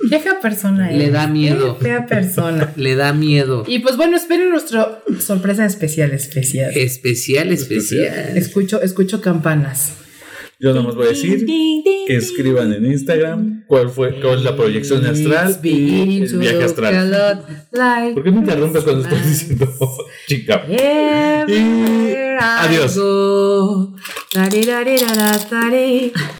fea persona Le eres. da miedo. Qué fea persona. le da miedo. Y pues bueno, esperen nuestra sorpresa especial, especial. Especial, especial. Escucho, escucho campanas. Yo nomás voy a decir que escriban en Instagram cuál fue cuál es la proyección astral y el viaje astral. ¿Por qué me interrumpes cuando estoy diciendo chica? Adiós.